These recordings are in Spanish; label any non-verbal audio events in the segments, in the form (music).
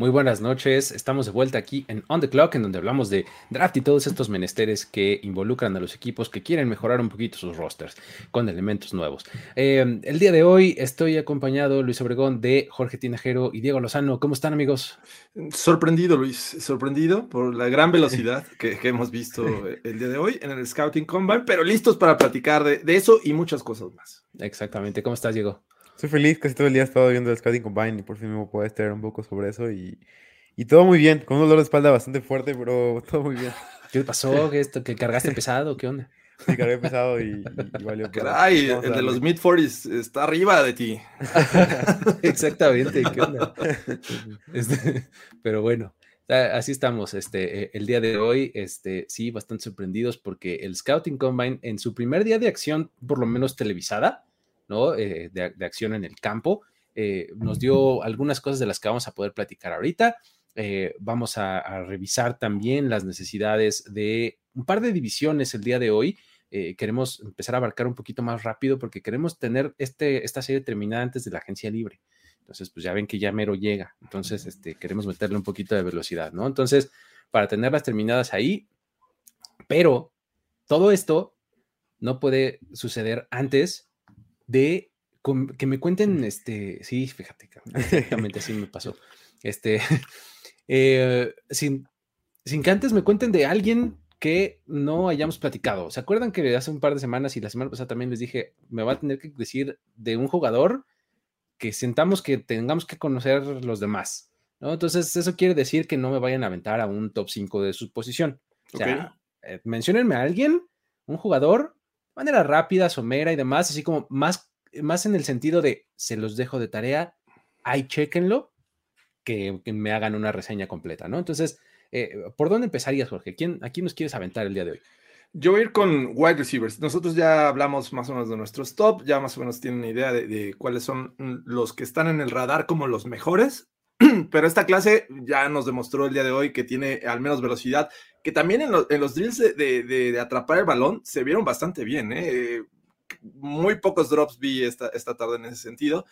Muy buenas noches. Estamos de vuelta aquí en On the Clock, en donde hablamos de draft y todos estos menesteres que involucran a los equipos que quieren mejorar un poquito sus rosters con elementos nuevos. Eh, el día de hoy estoy acompañado, Luis Obregón, de Jorge Tinajero y Diego Lozano. ¿Cómo están amigos? Sorprendido, Luis, sorprendido por la gran velocidad que, que hemos visto el día de hoy en el Scouting Combine, pero listos para platicar de, de eso y muchas cosas más. Exactamente. ¿Cómo estás, Diego? Estoy feliz, casi todo el día he estado viendo el Scouting Combine y por fin me puedo estar un poco sobre eso y, y todo muy bien, con un dolor de espalda bastante fuerte, pero (laughs) todo muy bien. ¿Qué pasó? ¿Qué esto? ¿Que cargaste pesado? ¿Qué onda? (laughs) Sí, cargué pesado y, y valió. pero Caray, el de los darle. mid 40s está arriba de ti. (laughs) Exactamente, ¿qué onda? Este, pero bueno, así estamos este, eh, el día de hoy. Este, sí, bastante sorprendidos porque el Scouting Combine en su primer día de acción, por lo menos televisada, ¿no? Eh, de, de acción en el campo, eh, nos dio algunas cosas de las que vamos a poder platicar ahorita. Eh, vamos a, a revisar también las necesidades de un par de divisiones el día de hoy. Queremos empezar a abarcar un poquito más rápido porque queremos tener este, esta serie terminada antes de la agencia libre. Entonces, pues ya ven que ya mero llega. Entonces, este, queremos meterle un poquito de velocidad, ¿no? Entonces, para tenerlas terminadas ahí, pero todo esto no puede suceder antes de que me cuenten, este, sí, fíjate, exactamente así me pasó. (laughs) Este, (laughs) eh, sin, sin que antes me cuenten de alguien que no hayamos platicado. ¿Se acuerdan que hace un par de semanas y la semana pasada también les dije, me va a tener que decir de un jugador que sentamos que tengamos que conocer los demás? ¿no? Entonces, eso quiere decir que no me vayan a aventar a un top 5 de su posición. O sea, eh, menciónenme a alguien, un jugador, manera rápida, somera y demás, así como más, más en el sentido de se los dejo de tarea, ahí chequenlo, que, me hagan una reseña completa, ¿no? Entonces, eh, ¿por dónde empezarías, Jorge? ¿Quién, ¿A quién nos quieres aventar el día de hoy? Yo voy a ir con wide receivers. Nosotros ya hablamos más o menos de nuestros top, ya más o menos tienen idea de, cuáles son los que están en el radar como los mejores. (clears throat) Pero esta clase ya nos demostró el día de hoy que tiene al menos velocidad, que también en, lo- en los drills de, atrapar el balón se vieron bastante bien. ¿eh? Muy pocos drops vi esta, esta tarde en ese sentido.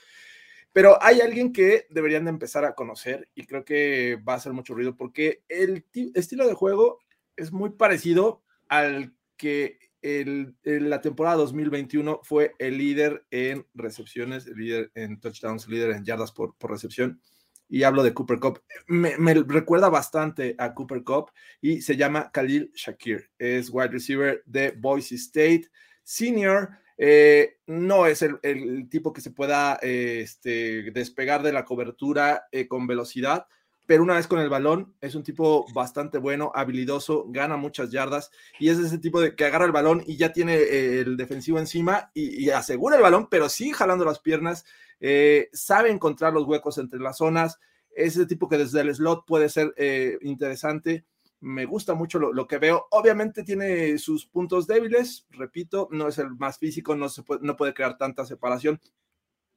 Pero hay alguien que deberían de empezar a conocer y creo que va a hacer mucho ruido porque el ti- estilo de juego es muy parecido al que en la temporada 2021 fue el líder en recepciones, el líder en touchdowns, líder en yardas por recepción. Y hablo de Cooper Cup. Me, recuerda bastante a Cooper Cup y se llama Khalil Shakir. Es wide receiver de Boise State, senior. Eh, no es el, tipo que se pueda eh, este, despegar de la cobertura eh, con velocidad, pero una vez con el balón es un tipo bastante bueno, habilidoso, gana muchas yardas y es ese tipo de que agarra el balón y ya tiene eh, el defensivo encima y, y asegura el balón, pero sigue jalando las piernas, eh, sabe encontrar los huecos entre las zonas, es ese tipo que desde el slot puede ser eh, interesante. Me gusta mucho lo, que veo. Obviamente tiene sus puntos débiles, repito, no es el más físico, no, se puede, no puede crear tanta separación,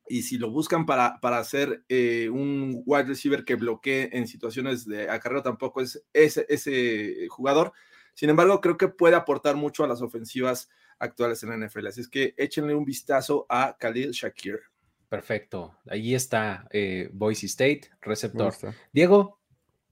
y si lo buscan para, para hacer eh, un wide receiver que bloquee en situaciones de acarreo, tampoco es ese, ese jugador. Sin embargo, creo que puede aportar mucho a las ofensivas actuales en la NFL. Así es que échenle un vistazo a Khalil Shakir. Perfecto. Ahí está eh, Boise State, receptor. Diego,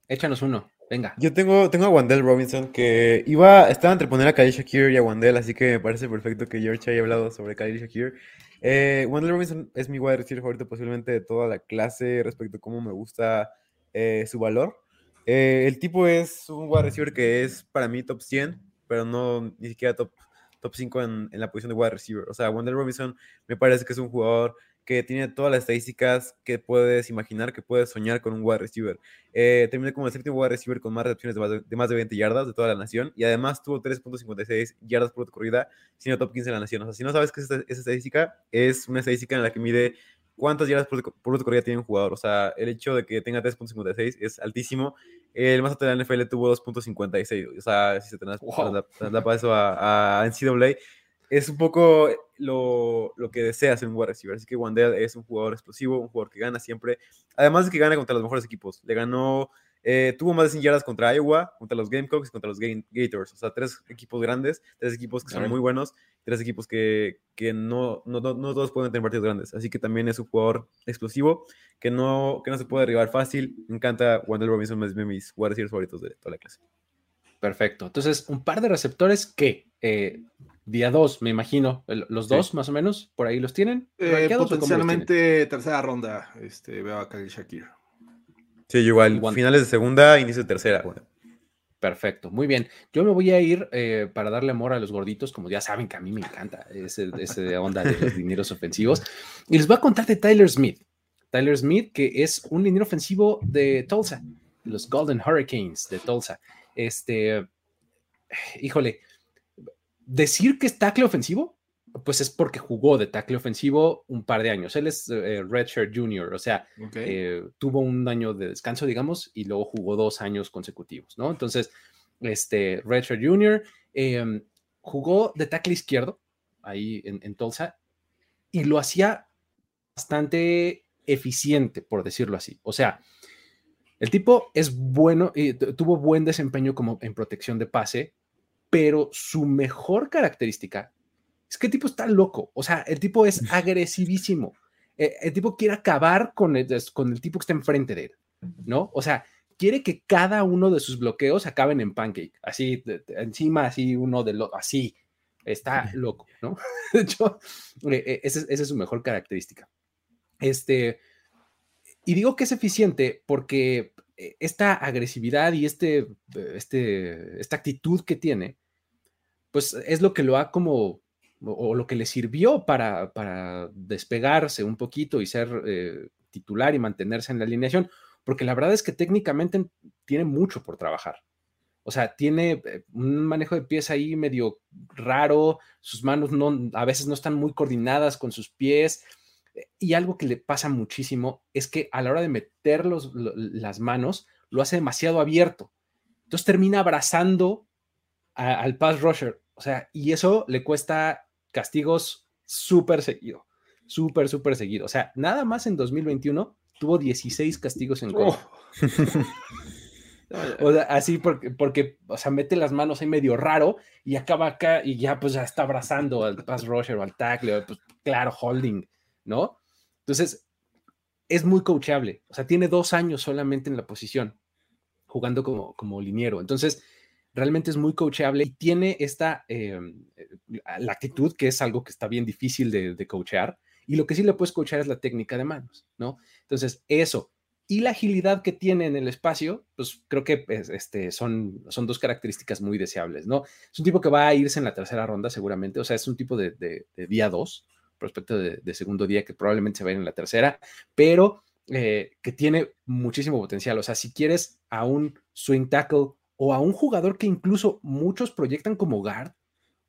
échanos uno. Venga. Yo tengo, tengo a Wandell Robinson que iba, estaba entre poner a Khalil Shakir y a Wandell, así que me parece perfecto que George haya hablado sobre Khalil Shakir. Eh, Robinson es mi wide receiver favorito posiblemente de toda la clase respecto a cómo me gusta eh, su valor. Eh, el tipo es un wide receiver que es para mí top 100, pero no ni siquiera top top 5 en, en la posición de wide receiver. O sea, Wendell Robinson me parece que es un jugador que tiene todas las estadísticas que puedes imaginar, que puedes soñar con un wide receiver. Eh, terminó como el séptimo wide receiver con más recepciones de más de, de más de 20 yardas de toda la nación y además tuvo 3.56 yardas por corrida, siendo top 15 en la nación. O sea, si no sabes qué es esta, esa estadística, es una estadística en la que mide cuántas yardas por, por corrida tiene un jugador. O sea, el hecho de que tenga 3.56 es altísimo. El más alto de la NFL tuvo 2.56. O sea, si se da wow. eso a, a NCAA, es un poco lo, lo, que desea ser un wide receiver. Así que Wandel es un jugador explosivo, un jugador que gana siempre. Además de que gana contra los mejores equipos. Le ganó, eh, tuvo más de 100 yardas contra Iowa, contra los Gamecocks y contra los Gators. O sea, tres equipos grandes, tres equipos que son muy buenos, tres equipos que, que no, no, no, no, todos pueden tener partidos grandes. Así que también es un jugador explosivo que no, que no se puede derribar fácil. Me encanta Wandel Robinson, es de mis wide receivers favoritos de toda la clase. Perfecto. Entonces, un par de receptores que eh, día 2, me imagino. Los dos, sí. más o menos, por ahí los tienen. Eh, potencialmente los tienen? tercera ronda, este, veo a Khalil Shakir. Sí, igual, finales de segunda, inicio de tercera. Bueno. Perfecto, muy bien. Yo me voy a ir eh, para darle amor a los gorditos, como ya saben que a mí me encanta ese, ese onda de los dineros ofensivos. Y les voy a contar de Tyler Smith. Tyler Smith, que es un dinero ofensivo de Tulsa, los Golden Hurricanes de Tulsa. Este, híjole, decir que es tackle ofensivo, pues es porque jugó de tackle ofensivo un par de años. Él es eh, Redshirt Junior, o sea, okay. eh, tuvo un año de descanso, digamos, y luego jugó dos años consecutivos, ¿no? Entonces, este Redshirt Junior eh, jugó de tackle izquierdo ahí en, en Tulsa y lo hacía bastante eficiente, por decirlo así. O sea, el tipo es bueno y tuvo buen desempeño como en protección de pase, pero su mejor característica es que el tipo está loco, o sea, el tipo es agresivísimo, el, el tipo quiere acabar con el, con el tipo que está enfrente de él, ¿no? O sea, quiere que cada uno de sus bloqueos acaben en pancake, así, de, de, encima, así, uno de los, así, está loco, ¿no? (laughs) De hecho, eh, esa, esa es su mejor característica. Este, y digo que es eficiente porque esta agresividad y este, este, esta actitud que tiene, pues es lo que lo ha como, o lo que le sirvió para, para despegarse un poquito y ser eh, titular y mantenerse en la alineación, porque la verdad es que técnicamente tiene mucho por trabajar. O sea, tiene eh, un manejo de pies ahí medio raro, sus manos no, a veces no están muy coordinadas con sus pies, y algo que le pasa muchísimo es que a la hora de meter los, las manos, lo hace demasiado abierto. Entonces termina abrazando a, al pass rusher. O sea, y eso le cuesta castigos súper seguido. Súper, súper seguido. O sea, nada más en 2021 tuvo 16 castigos en contra. Oh. (laughs) O sea, así porque, porque, o sea, mete las manos ahí medio raro y acaba acá y ya pues ya está abrazando al pass rusher o al tackle, pues claro, holding. ¿No? Entonces, es muy coachable. O sea, tiene dos años solamente en la posición, jugando como, como liniero. Entonces, realmente es muy coachable y tiene esta, eh, la actitud, que es algo que está bien difícil de, de coachear. Y lo que sí le puedes coachar es la técnica de manos, ¿no? Entonces, eso y la agilidad que tiene en el espacio, pues creo que pues, este, son, son dos características muy deseables, ¿no? Es un tipo que va a irse en la tercera ronda seguramente, o sea, es un tipo de, de, de día dos, prospecto de, segundo día que probablemente se va a ir en la tercera, pero eh, que tiene muchísimo potencial. O sea, si quieres a un swing tackle o a un jugador que incluso muchos proyectan como guard,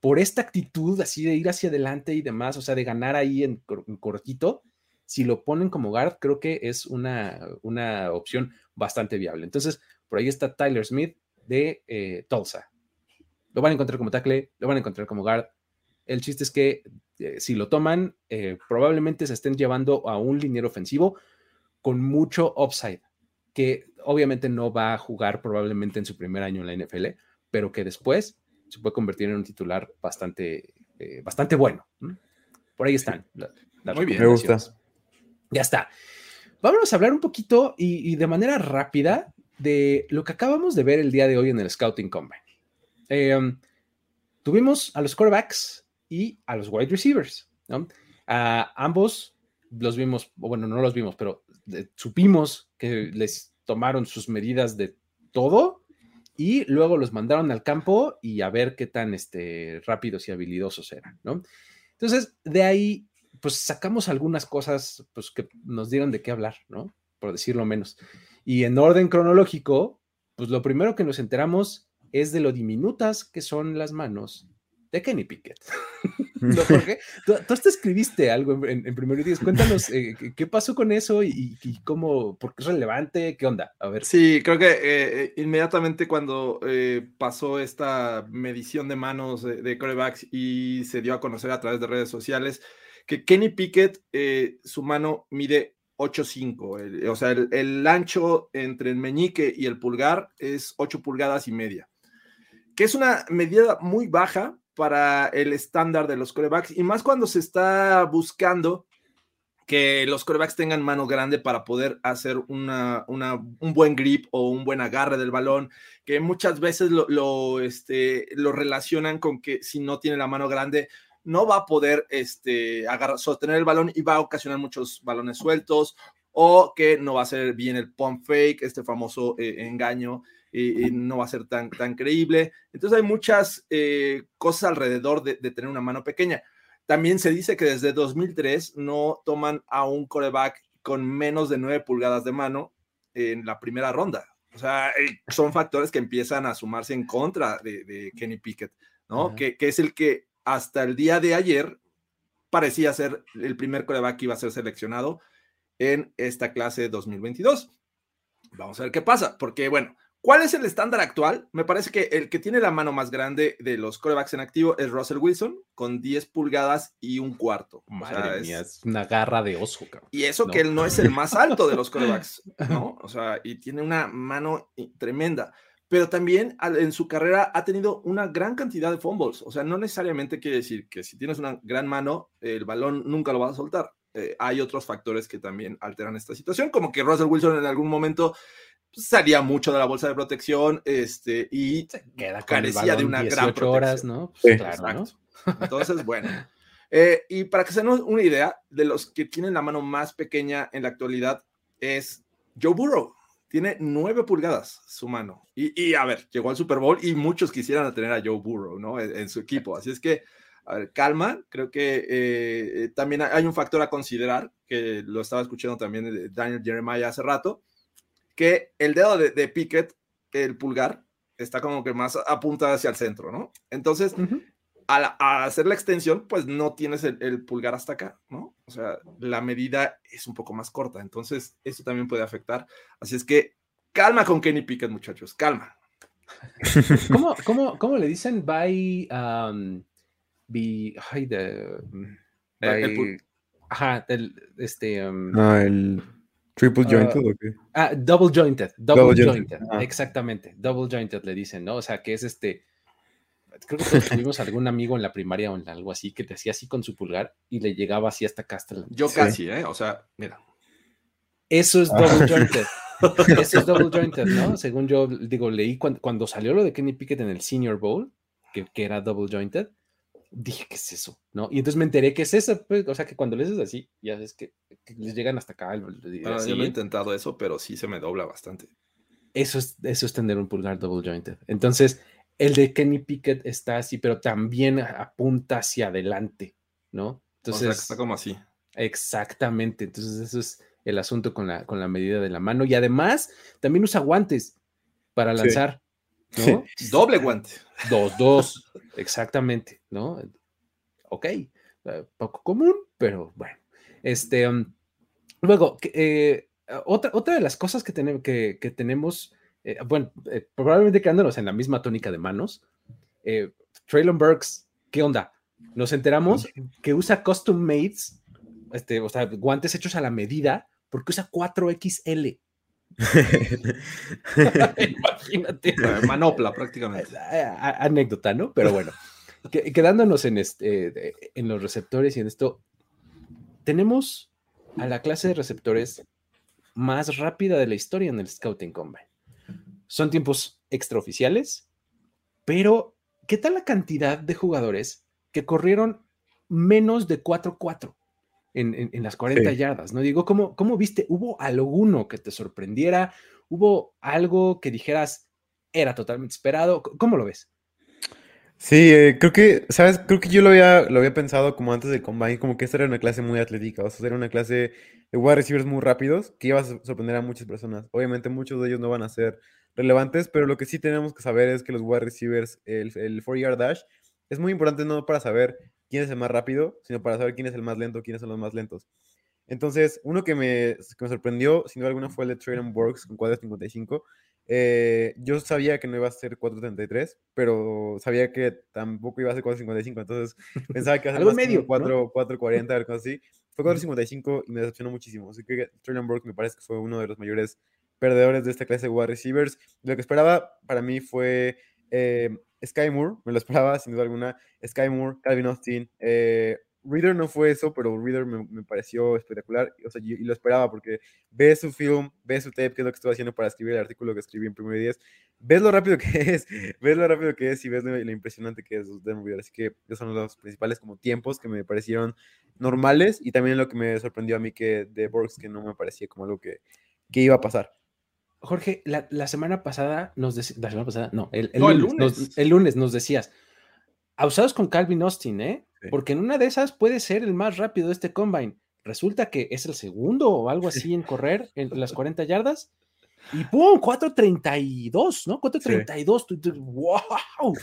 por esta actitud así de ir hacia adelante y demás, o sea, de ganar ahí en, en cortito, si lo ponen como guard, creo que es una, una opción bastante viable. Entonces, por ahí está Tyler Smith de eh, Tulsa. Lo van a encontrar como tackle, lo van a encontrar como guard. El chiste es que eh, si lo toman, eh, probablemente se estén llevando a un liniero ofensivo con mucho upside, que obviamente no va a jugar probablemente en su primer año en la NFL, pero que después se puede convertir en un titular bastante, eh, bastante bueno. Por ahí están. La, la Muy bien, me gusta. Ya está. Vámonos a hablar un poquito y, y, de manera rápida de lo que acabamos de ver el día de hoy en el Scouting Combine. Eh, tuvimos a los quarterbacks y a los wide receivers. ¿no? A ambos los vimos, bueno, no los vimos, pero supimos que les tomaron sus medidas de todo y luego los mandaron al campo y a ver qué tan este, rápidos y habilidosos eran, ¿no? Entonces, de ahí, pues sacamos algunas cosas pues, que nos dieron de qué hablar, ¿no? Por decirlo menos. Y en orden cronológico, pues lo primero que nos enteramos es de lo diminutas que son las manos de Kenny Pickett. (laughs) ¿No, Jorge? Tú, tú, hasta escribiste algo en, en primer día. Cuéntanos eh, qué pasó con eso y, y, cómo, por qué es relevante, qué onda. A ver. Sí, creo que eh, inmediatamente cuando eh, pasó esta medición de manos de, de corebacks y se dio a conocer a través de redes sociales que Kenny Pickett, eh, su mano mide 8.5, o sea, el, el, ancho entre el meñique y el pulgar es 8 pulgadas y media, que es una medida muy baja para el estándar de los corebacks y más cuando se está buscando que los corebacks tengan mano grande para poder hacer una, un buen grip o un buen agarre del balón, que muchas veces lo, lo, este, lo relacionan con que si no tiene la mano grande, no va a poder este, agarrar, sostener el balón y va a ocasionar muchos balones sueltos o que no va a ser bien el pump fake, este famoso eh, engaño, y, y, no va a ser tan, tan creíble. Entonces hay muchas eh, cosas alrededor de, de, tener una mano pequeña. También se dice que desde 2003 no toman a un coreback con menos de 9 pulgadas de mano en la primera ronda. O sea, eh, son factores que empiezan a sumarse en contra de, de Kenny Pickett, ¿no? Que, que es el que hasta el día de ayer parecía ser el primer coreback que iba a ser seleccionado en esta clase 2022. Vamos a ver qué pasa, porque bueno, ¿cuál es el estándar actual? Me parece que el que tiene la mano más grande de los corebacks en activo es Russell Wilson, con 10 pulgadas y un cuarto. Madre o sea, mía, es, una garra de oso, cabrón. Y eso ¿no? que él no es el (laughs) más alto de los corebacks, ¿no? O sea, y tiene una mano tremenda pero también en su carrera ha tenido una gran cantidad de fumbles. O sea, no necesariamente quiere decir que si tienes una gran mano, el balón nunca lo vas a soltar. Eh, hay otros factores que también alteran esta situación, como que Russell Wilson en algún momento salía mucho de la bolsa de protección este, y Queda carecía de una gran protección. horas, ¿no? Pues, sí, claro, ¿no? Entonces, bueno. Eh, y para que se den una idea, de los que tienen la mano más pequeña en la actualidad es Joe Burrow tiene nueve pulgadas su mano. Y, y, a ver, llegó al Super Bowl y muchos quisieran tener a Joe Burrow, ¿no? En, en su equipo. Así es que, a ver, calma. Creo que eh, también hay un factor a considerar, que lo estaba escuchando también de Daniel Jeremiah hace rato, que el dedo de, de Pickett, el pulgar, está como que más apunta hacia el centro, ¿no? Entonces, uh -huh. a, a, hacer la extensión, pues no tienes el, el, pulgar hasta acá, ¿no? O sea, la medida es un poco más corta, entonces eso también puede afectar. Así es que calma con Kenny Pickett, muchachos, calma. (laughs) ¿Cómo, cómo, cómo le dicen by, um, by, ay, de, by, el, ajá, el, este, um, ah, el triple jointed, uh, okay. ah, double jointed, double, double jointed, jointed. Ah. exactamente, double jointed le dicen, ¿no? O sea, que es este, creo que todos tuvimos algún amigo en la primaria o en algo así que te hacía así con su pulgar y le llegaba así hasta la... Yo sí. casi, ¿eh? O sea, mira. Eso es double jointed. (laughs) Eso es double jointed, ¿no? Según yo digo, leí cuando, cuando, salió lo de Kenny Pickett en el Senior Bowl, que, que, era double jointed, dije, ¿qué es eso? ¿No? Y entonces me enteré que es eso, pues, o sea, que cuando les es así, ya ves que, que les llegan hasta acá. Así. yo no he intentado eso, pero sí se me dobla bastante. Eso es, eso es tener un pulgar double jointed. Entonces, el de Kenny Pickett está así, pero también apunta hacia adelante, ¿no? Entonces, o sea, está como así. Exactamente. Entonces, eso es el asunto con la, con la medida de la mano. Y además, también usa guantes para lanzar. Sí. Doble guante. Dos, dos. exactamente, ¿no? Ok. Uh, poco común, pero bueno. Este. Um, luego, eh, otra, otra de las cosas que, tenemos, que, que tenemos eh, bueno, eh, probablemente quedándonos en la misma tónica de manos, eh, Traylon Burks, ¿qué onda? Nos enteramos que usa custom mates, este, o sea, guantes hechos a la medida, porque usa 4XL. (laughs) (laughs) Imagínate. Manopla, prácticamente. Anécdota, ¿no? Pero bueno, quedándonos en, este, en los receptores y en esto, tenemos a la clase de receptores más rápida de la historia en el Scouting Combine. Son tiempos extraoficiales, pero ¿qué tal la cantidad de jugadores que corrieron menos de 4-4 en, en, en, las 40 sí. yardas? No digo, ¿cómo, ¿cómo viste? ¿Hubo alguno que te sorprendiera? ¿Hubo algo que dijeras, era totalmente esperado. ¿Cómo lo ves? Sí, eh, creo que, ¿sabes? Creo que yo lo había, lo había pensado como antes del combine, como que esta era una clase muy atlética, o sea, era una clase de wide receivers muy rápidos que iba a sorprender a muchas personas. Obviamente muchos de ellos no van a ser relevantes, pero lo que sí tenemos que saber es que los wide receivers, el, el 4-yard dash, es muy importante no para saber quién es el más rápido, sino para saber quién es el más lento, quiénes son los más lentos. Entonces, uno que me, que me sorprendió, sin duda alguna, fue el de Traylon Works con 4.55. Eh, yo sabía que no iba a ser 4.33, pero sabía que tampoco iba a ser 4.55, entonces pensaba que iba a (laughs) ser Algo más medio, como ¿no? 4, 4.40, algo así. Fue 4.55 y me decepcionó muchísimo. Así que Traylon Burke me parece que fue uno de los mayores perdedores de esta clase de wide receivers. Lo que esperaba para mí fue eh, Sky Moore, me lo esperaba sin duda alguna. Sky Moore, Calvin Austin. Eh, Reader no fue eso, pero Reader me, pareció espectacular. O sea, y, y lo esperaba porque ves su film, ves su tape, que es lo que estuve haciendo para escribir el artículo que escribí en primer 10. Ves lo rápido que (laughs) es, ves lo rápido que es y ves lo, lo impresionante que es Denver Reader. Así que esos son los principales como tiempos que me parecieron normales y también lo que me sorprendió a mí que de Borgs que no me parecía como algo que, que iba a pasar. Jorge, la, la semana pasada nos decías, la semana pasada, no, el, el No, el lunes, nos- el lunes nos decías, abusados con Calvin Austin, ¿eh? Sí. Porque en una de esas puede ser el más rápido de este combine. Resulta que es el segundo o algo así en correr en las 40 yardas. Y ¡pum! 4.32, ¿no? 4.32. tú- tú- ¡Wow!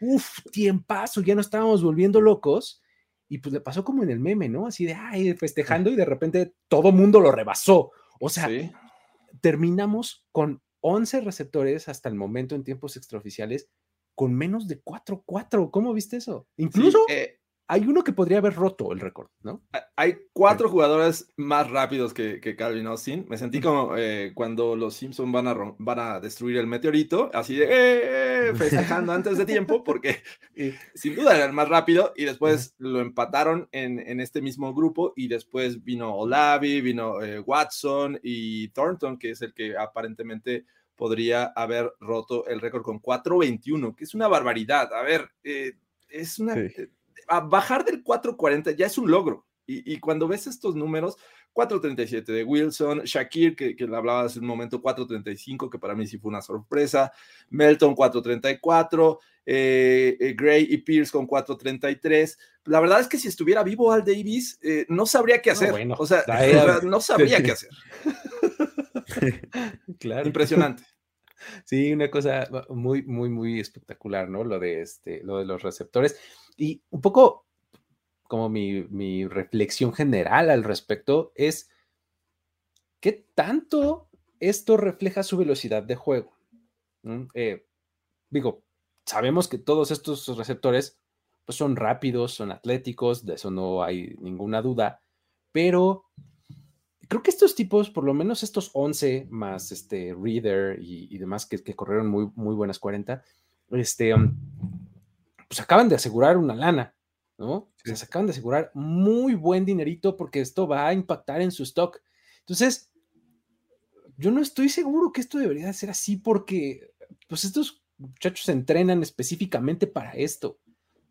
¡Uf! Tiempazo, ya nos estábamos volviendo locos. Y pues le pasó como en el meme, ¿no? Así de, ay, festejando y de repente todo mundo lo rebasó. O sea, Sí. Terminamos con 11 receptores hasta el momento en tiempos extraoficiales con menos de 4-4. ¿Cómo viste eso? Incluso Sí, eh, hay uno que podría haber roto el récord, ¿no? hay cuatro jugadores más rápidos que, que Calvin Austin. Me sentí como eh, cuando los Simpsons van a, van a destruir el meteorito, así de "Eh, eh", (laughs) festejando antes de tiempo, porque (laughs) sin duda era el más rápido. Y después lo empataron en, en este mismo grupo. Y después vino Olavi, vino Watson y Thornton, que es el que aparentemente podría haber roto el récord con 4.21, que es una barbaridad. A ver, es una. Sí. A bajar del 4.40 ya es un logro. Y, y cuando ves estos números, 4.37 de Wilson, Shakir, que, que le hablaba hace un momento, 4.35, que para mí sí fue una sorpresa, Melton 4.34, eh, eh, Gray y Pierce con 4.33. La verdad es que si estuviera vivo Al Davis, eh, no sabría qué No, hacer. bueno, o sea, no sabría qué (laughs) hacer. Claro. Impresionante. Sí, una cosa muy, muy, muy espectacular, ¿no? Lo de este, lo de los receptores. Y un poco como mi, mi reflexión general al respecto es qué tanto esto refleja su velocidad de juego. Eh, digo, sabemos que todos estos receptores pues, son rápidos, son atléticos, de eso no hay ninguna duda, pero creo que estos tipos, por lo menos estos 11 más este Reader y, y demás que, que corrieron muy, muy buenas 40, este, um, pues acaban de asegurar una lana, ¿no? O sea, se acaban de asegurar muy buen dinerito porque esto va a impactar en su stock. Entonces, yo no estoy seguro que esto debería de ser así porque, pues estos muchachos se entrenan específicamente para esto,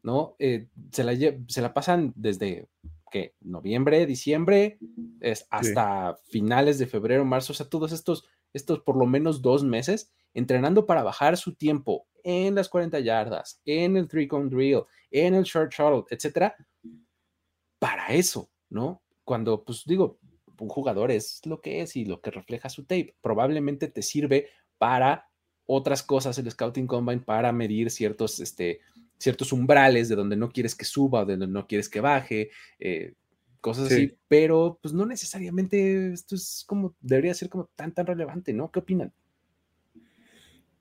¿no? Eh, se, la, se la pasan desde que noviembre, diciembre, es hasta finales de febrero, marzo, o sea, todos estos, estos por lo menos dos meses entrenando para bajar su tiempo en las 40 yardas, en el three cone drill, en el short shuttle, etcétera, para eso, ¿no? Cuando, pues digo, un jugador es lo que es y lo que refleja su tape. Probablemente te sirve para otras cosas el Scouting Combine, para medir ciertos, este, ciertos umbrales de donde no quieres que suba o de donde no quieres que baje, eh, cosas Sí. así, pero pues no necesariamente esto es como, debería ser como tan, tan relevante, ¿no? ¿Qué opinan?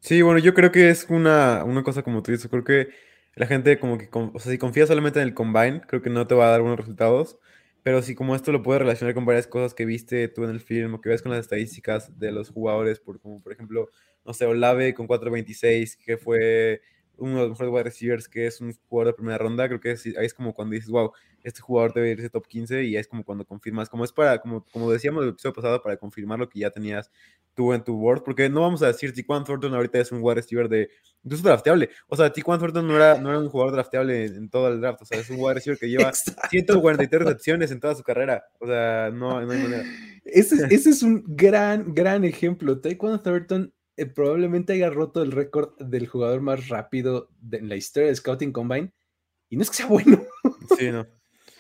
Sí, bueno, yo creo que es una, una cosa como tú dices, creo que la gente como que, o sea, si confía solamente en el combine, creo que no te va a dar buenos resultados, pero si como esto lo puedes relacionar con varias cosas que viste tú en el film o que ves con las estadísticas de los jugadores, por, como por ejemplo, no sé, Olave con 4.26, que fue uno de los mejores wide receivers, que es un jugador de primera ronda, creo que es- ahí es como cuando dices, wow, este jugador debe irse top 15 y es como cuando confirmas, como es para, como, como decíamos el episodio pasado, para confirmar lo que ya tenías tú en tu board, porque no vamos a decir Tiquan Thornton ahorita es un wide receiver de, incluso drafteable, o sea, Tiquan Thornton no era, no era un jugador drafteable en, en todo el draft, o sea, es un wide receiver que lleva 143 recepciones en toda su carrera, o sea, no, no hay manera. Ese, es- ese es un gran, gran ejemplo. Taekwon Thornton eh, probablemente haya roto el récord del jugador más rápido de, en la historia de Scouting Combine. Y no es que sea bueno. Sí, no. (laughs)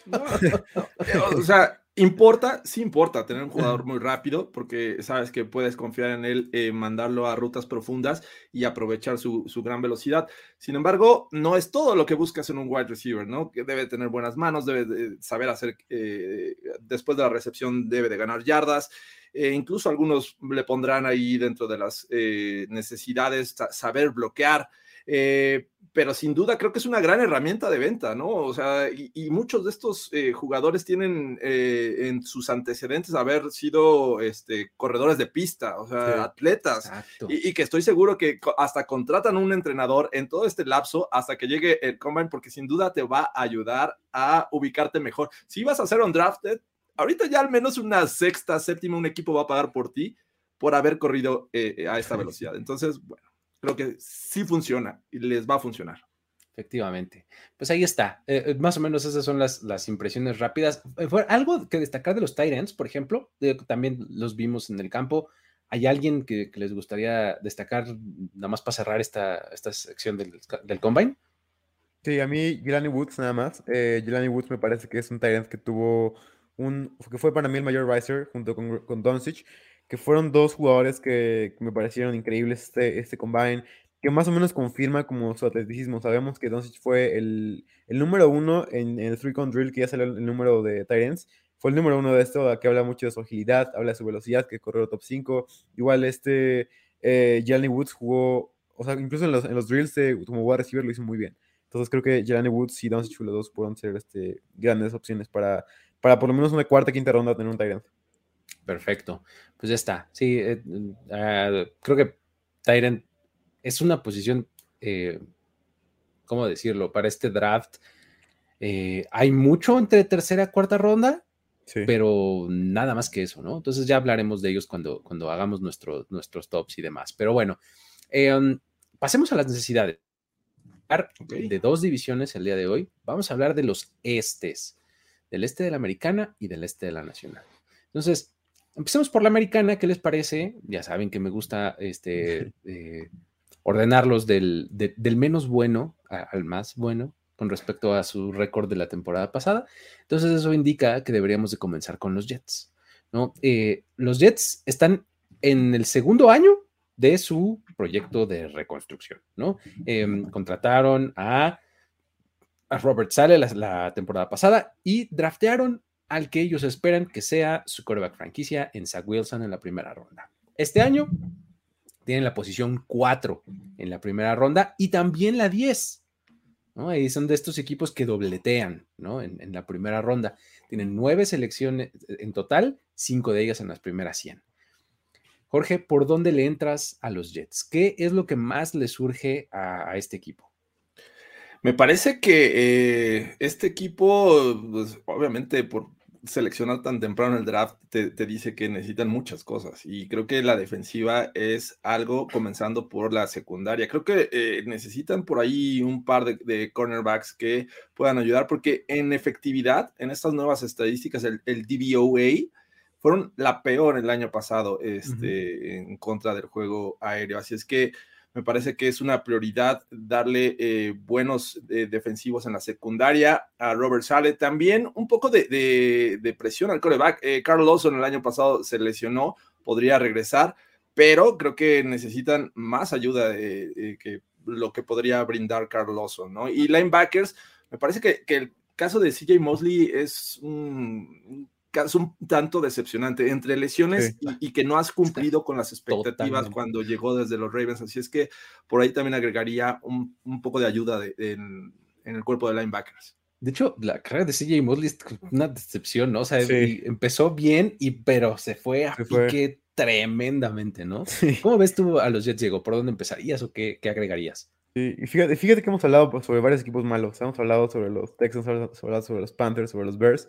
No, o sea, importa, sí importa tener un jugador muy rápido porque sabes que puedes confiar en él, eh, mandarlo a rutas profundas y aprovechar su, su, gran velocidad. Sin embargo, no es todo lo que buscas en un wide receiver, ¿no? Que debe tener buenas manos, debe de saber hacer, eh, después de la recepción debe de ganar yardas. Eh, incluso algunos le pondrán ahí dentro de las eh, necesidades saber bloquear. Eh, pero sin duda creo que es una gran herramienta de venta, ¿no? O sea, y, y muchos de estos eh, jugadores tienen eh, en sus antecedentes haber sido este, corredores de pista, o sea, sí. atletas, y, y, que estoy seguro que hasta contratan un entrenador en todo este lapso hasta que llegue el combine, porque sin duda te va a ayudar a ubicarte mejor. Si vas a ser undrafted, ahorita ya al menos una sexta, séptima, un equipo va a pagar por ti por haber corrido eh, a esta velocidad. Entonces, bueno creo que sí funciona y les va a funcionar. Efectivamente. Pues ahí está. Eh, más o menos esas son las, las impresiones rápidas. Eh, ¿Fue algo que destacar de los Tyrants, por ejemplo? Eh, también los vimos en el campo. ¿Hay alguien que, que, les gustaría destacar nada más para cerrar esta, esta sección del, del Combine? Sí, a mí Jelani Woods nada más. Eh, Jelani Woods me parece que es un Tyrant que tuvo un... que fue para mí el mayor riser junto con, con Doncic que fueron dos jugadores que, que me parecieron increíbles este, este combine, que más o menos confirma como su atleticismo. Sabemos que Doncic fue el, el número uno en, en el three con drill, que ya salió el número de Tyrants. Fue el número uno de esto, que habla mucho de su agilidad, habla de su velocidad, que corrió top 5. Igual este eh, Jelani Woods jugó, o sea, incluso en los, en los drills de, como wide receiver lo hizo muy bien. Entonces creo que Jelani Woods y Doncic los dos pueden ser este, grandes opciones para, para por lo menos una cuarta, quinta ronda tener un Tyrant. Perfecto. Pues ya está. Sí, eh, uh, creo que Tyrant es una posición, eh, ¿cómo decirlo? Para este draft. Eh, hay mucho entre tercera y cuarta ronda, sí. pero nada más que eso, ¿no? Entonces ya hablaremos de ellos cuando, cuando hagamos nuestro, nuestros tops y demás. Pero bueno, um, pasemos a las necesidades. Okay. De dos divisiones el día de hoy. Vamos a hablar de los estes, del este de la americana y del este de la nacional. Entonces, Empecemos por la americana, ¿qué les parece? Ya saben que me gusta este, (laughs) eh, ordenarlos del, de, del, menos bueno a, al más bueno con respecto a su récord de la temporada pasada. Entonces eso indica que deberíamos de comenzar con los Jets. ¿no? Eh, los Jets están en el segundo año de su proyecto de reconstrucción. ¿no? Eh, contrataron a, a Robert Sale la, la temporada pasada y draftearon al que ellos esperan que sea su quarterback franquicia en Zach Wilson en la primera ronda. Este año tienen la posición 4 en la primera ronda y también la 10. ¿no? Y son de estos equipos que dobletean en, la primera ronda. Tienen nueve selecciones en total, cinco de ellas en las primeras 100. Jorge, ¿por dónde le entras a los Jets? ¿Qué es lo que más le surge a, a este equipo? Me parece que eh, este equipo, pues, obviamente por seleccionar tan temprano el draft te, te, dice que necesitan muchas cosas y creo que la defensiva es algo comenzando por la secundaria. Creo que eh, necesitan por ahí un par de, de, cornerbacks que puedan ayudar porque en efectividad, en estas nuevas estadísticas, el, el DVOA fueron la peor el año pasado este, uh -huh. en contra del juego aéreo. Así es que me parece que es una prioridad darle eh, buenos eh, defensivos en la secundaria a Robert Sale. También un poco de, de, presión al coreback. Eh, Carl Lawson el año pasado se lesionó, podría regresar, pero creo que necesitan más ayuda de, que lo que podría brindar Carl Lawson, ¿no? Y linebackers, me parece que, que el caso de CJ Mosley es un, es un tanto decepcionante entre lesiones sí. y, y, que no has cumplido con las expectativas Totalmente. cuando llegó desde los Ravens. Así es que por ahí también agregaría un, un poco de ayuda de, de, en, en, el cuerpo de linebackers. De hecho, la carrera de CJ Mosley es una decepción, ¿no? O sea, sí. empezó bien, y, pero se fue a se fue. pique tremendamente, ¿no? Sí. ¿Cómo ves tú a los Jets, Diego? ¿Por dónde empezarías o qué, qué agregarías? Sí, y fíjate, fíjate que hemos hablado sobre varios equipos malos. Hemos hablado sobre los Texans, hemos hablado sobre los Panthers, sobre los Bears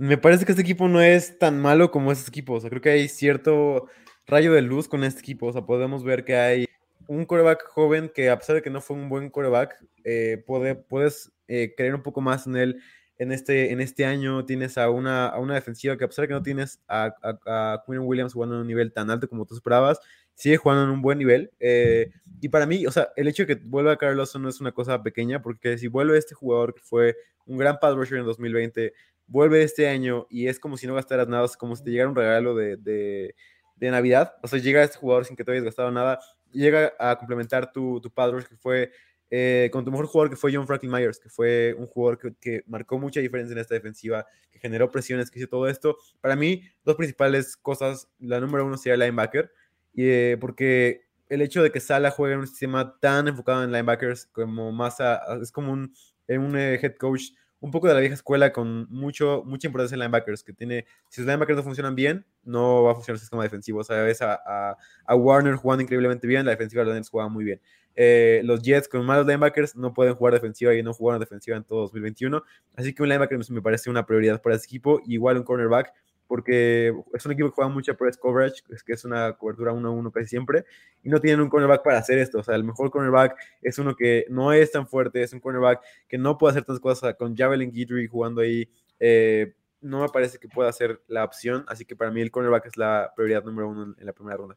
me parece que este equipo no es tan malo como este equipo. O sea, creo que hay cierto rayo de luz con este equipo. O sea, podemos ver que hay un coreback joven que, a pesar de que no fue un buen coreback, eh, puede, puedes eh, creer un poco más en él en este, en este año. Tienes a una, a una defensiva que, a pesar de que no tienes a, a, a Quinn Williams jugando a un nivel tan alto como tú esperabas, sigue jugando en un buen nivel. Eh, y para mí, o sea, el hecho de que vuelva Carlos no es una cosa pequeña, porque si vuelve este jugador que fue un gran pass rusher en 2020, vuelve este año y es como si no gastaras nada, es como si te llegara un regalo de, de, de Navidad. O sea, llega este jugador sin que te hayas gastado nada, llega a complementar tu, tu rush que fue eh, con tu mejor jugador que fue John Franklin Myers, que fue un jugador que, que, marcó mucha diferencia en esta defensiva, que generó presiones, que hizo todo esto. Para mí, dos principales cosas. La número uno sería el linebacker, y, eh, porque el hecho de que Sala juegue en un sistema tan enfocado en linebackers como más a, es como un, un eh, head coach un poco de la vieja escuela con mucho, mucha importancia en linebackers, que tiene, si los linebackers no funcionan bien, no va a funcionar el sistema defensivo. O sea, a, a, a Warner jugando increíblemente bien, la defensiva de los Nets jugaba muy bien. Eh, los Jets con malos linebackers no pueden jugar defensiva y no jugaron defensiva en todo 2021. Así que un linebacker me parece una prioridad para ese equipo. Igual un cornerback, porque es un equipo que juega mucha press coverage, es que es una cobertura 1 a 1 casi siempre, y no tienen un cornerback para hacer esto. O sea, el mejor cornerback es uno que no es tan fuerte, es un cornerback que no puede hacer tantas cosas. Con Javelin Guidry jugando ahí, eh, no me parece que pueda ser la opción. Así que para mí el cornerback es la prioridad número uno en la primera ronda.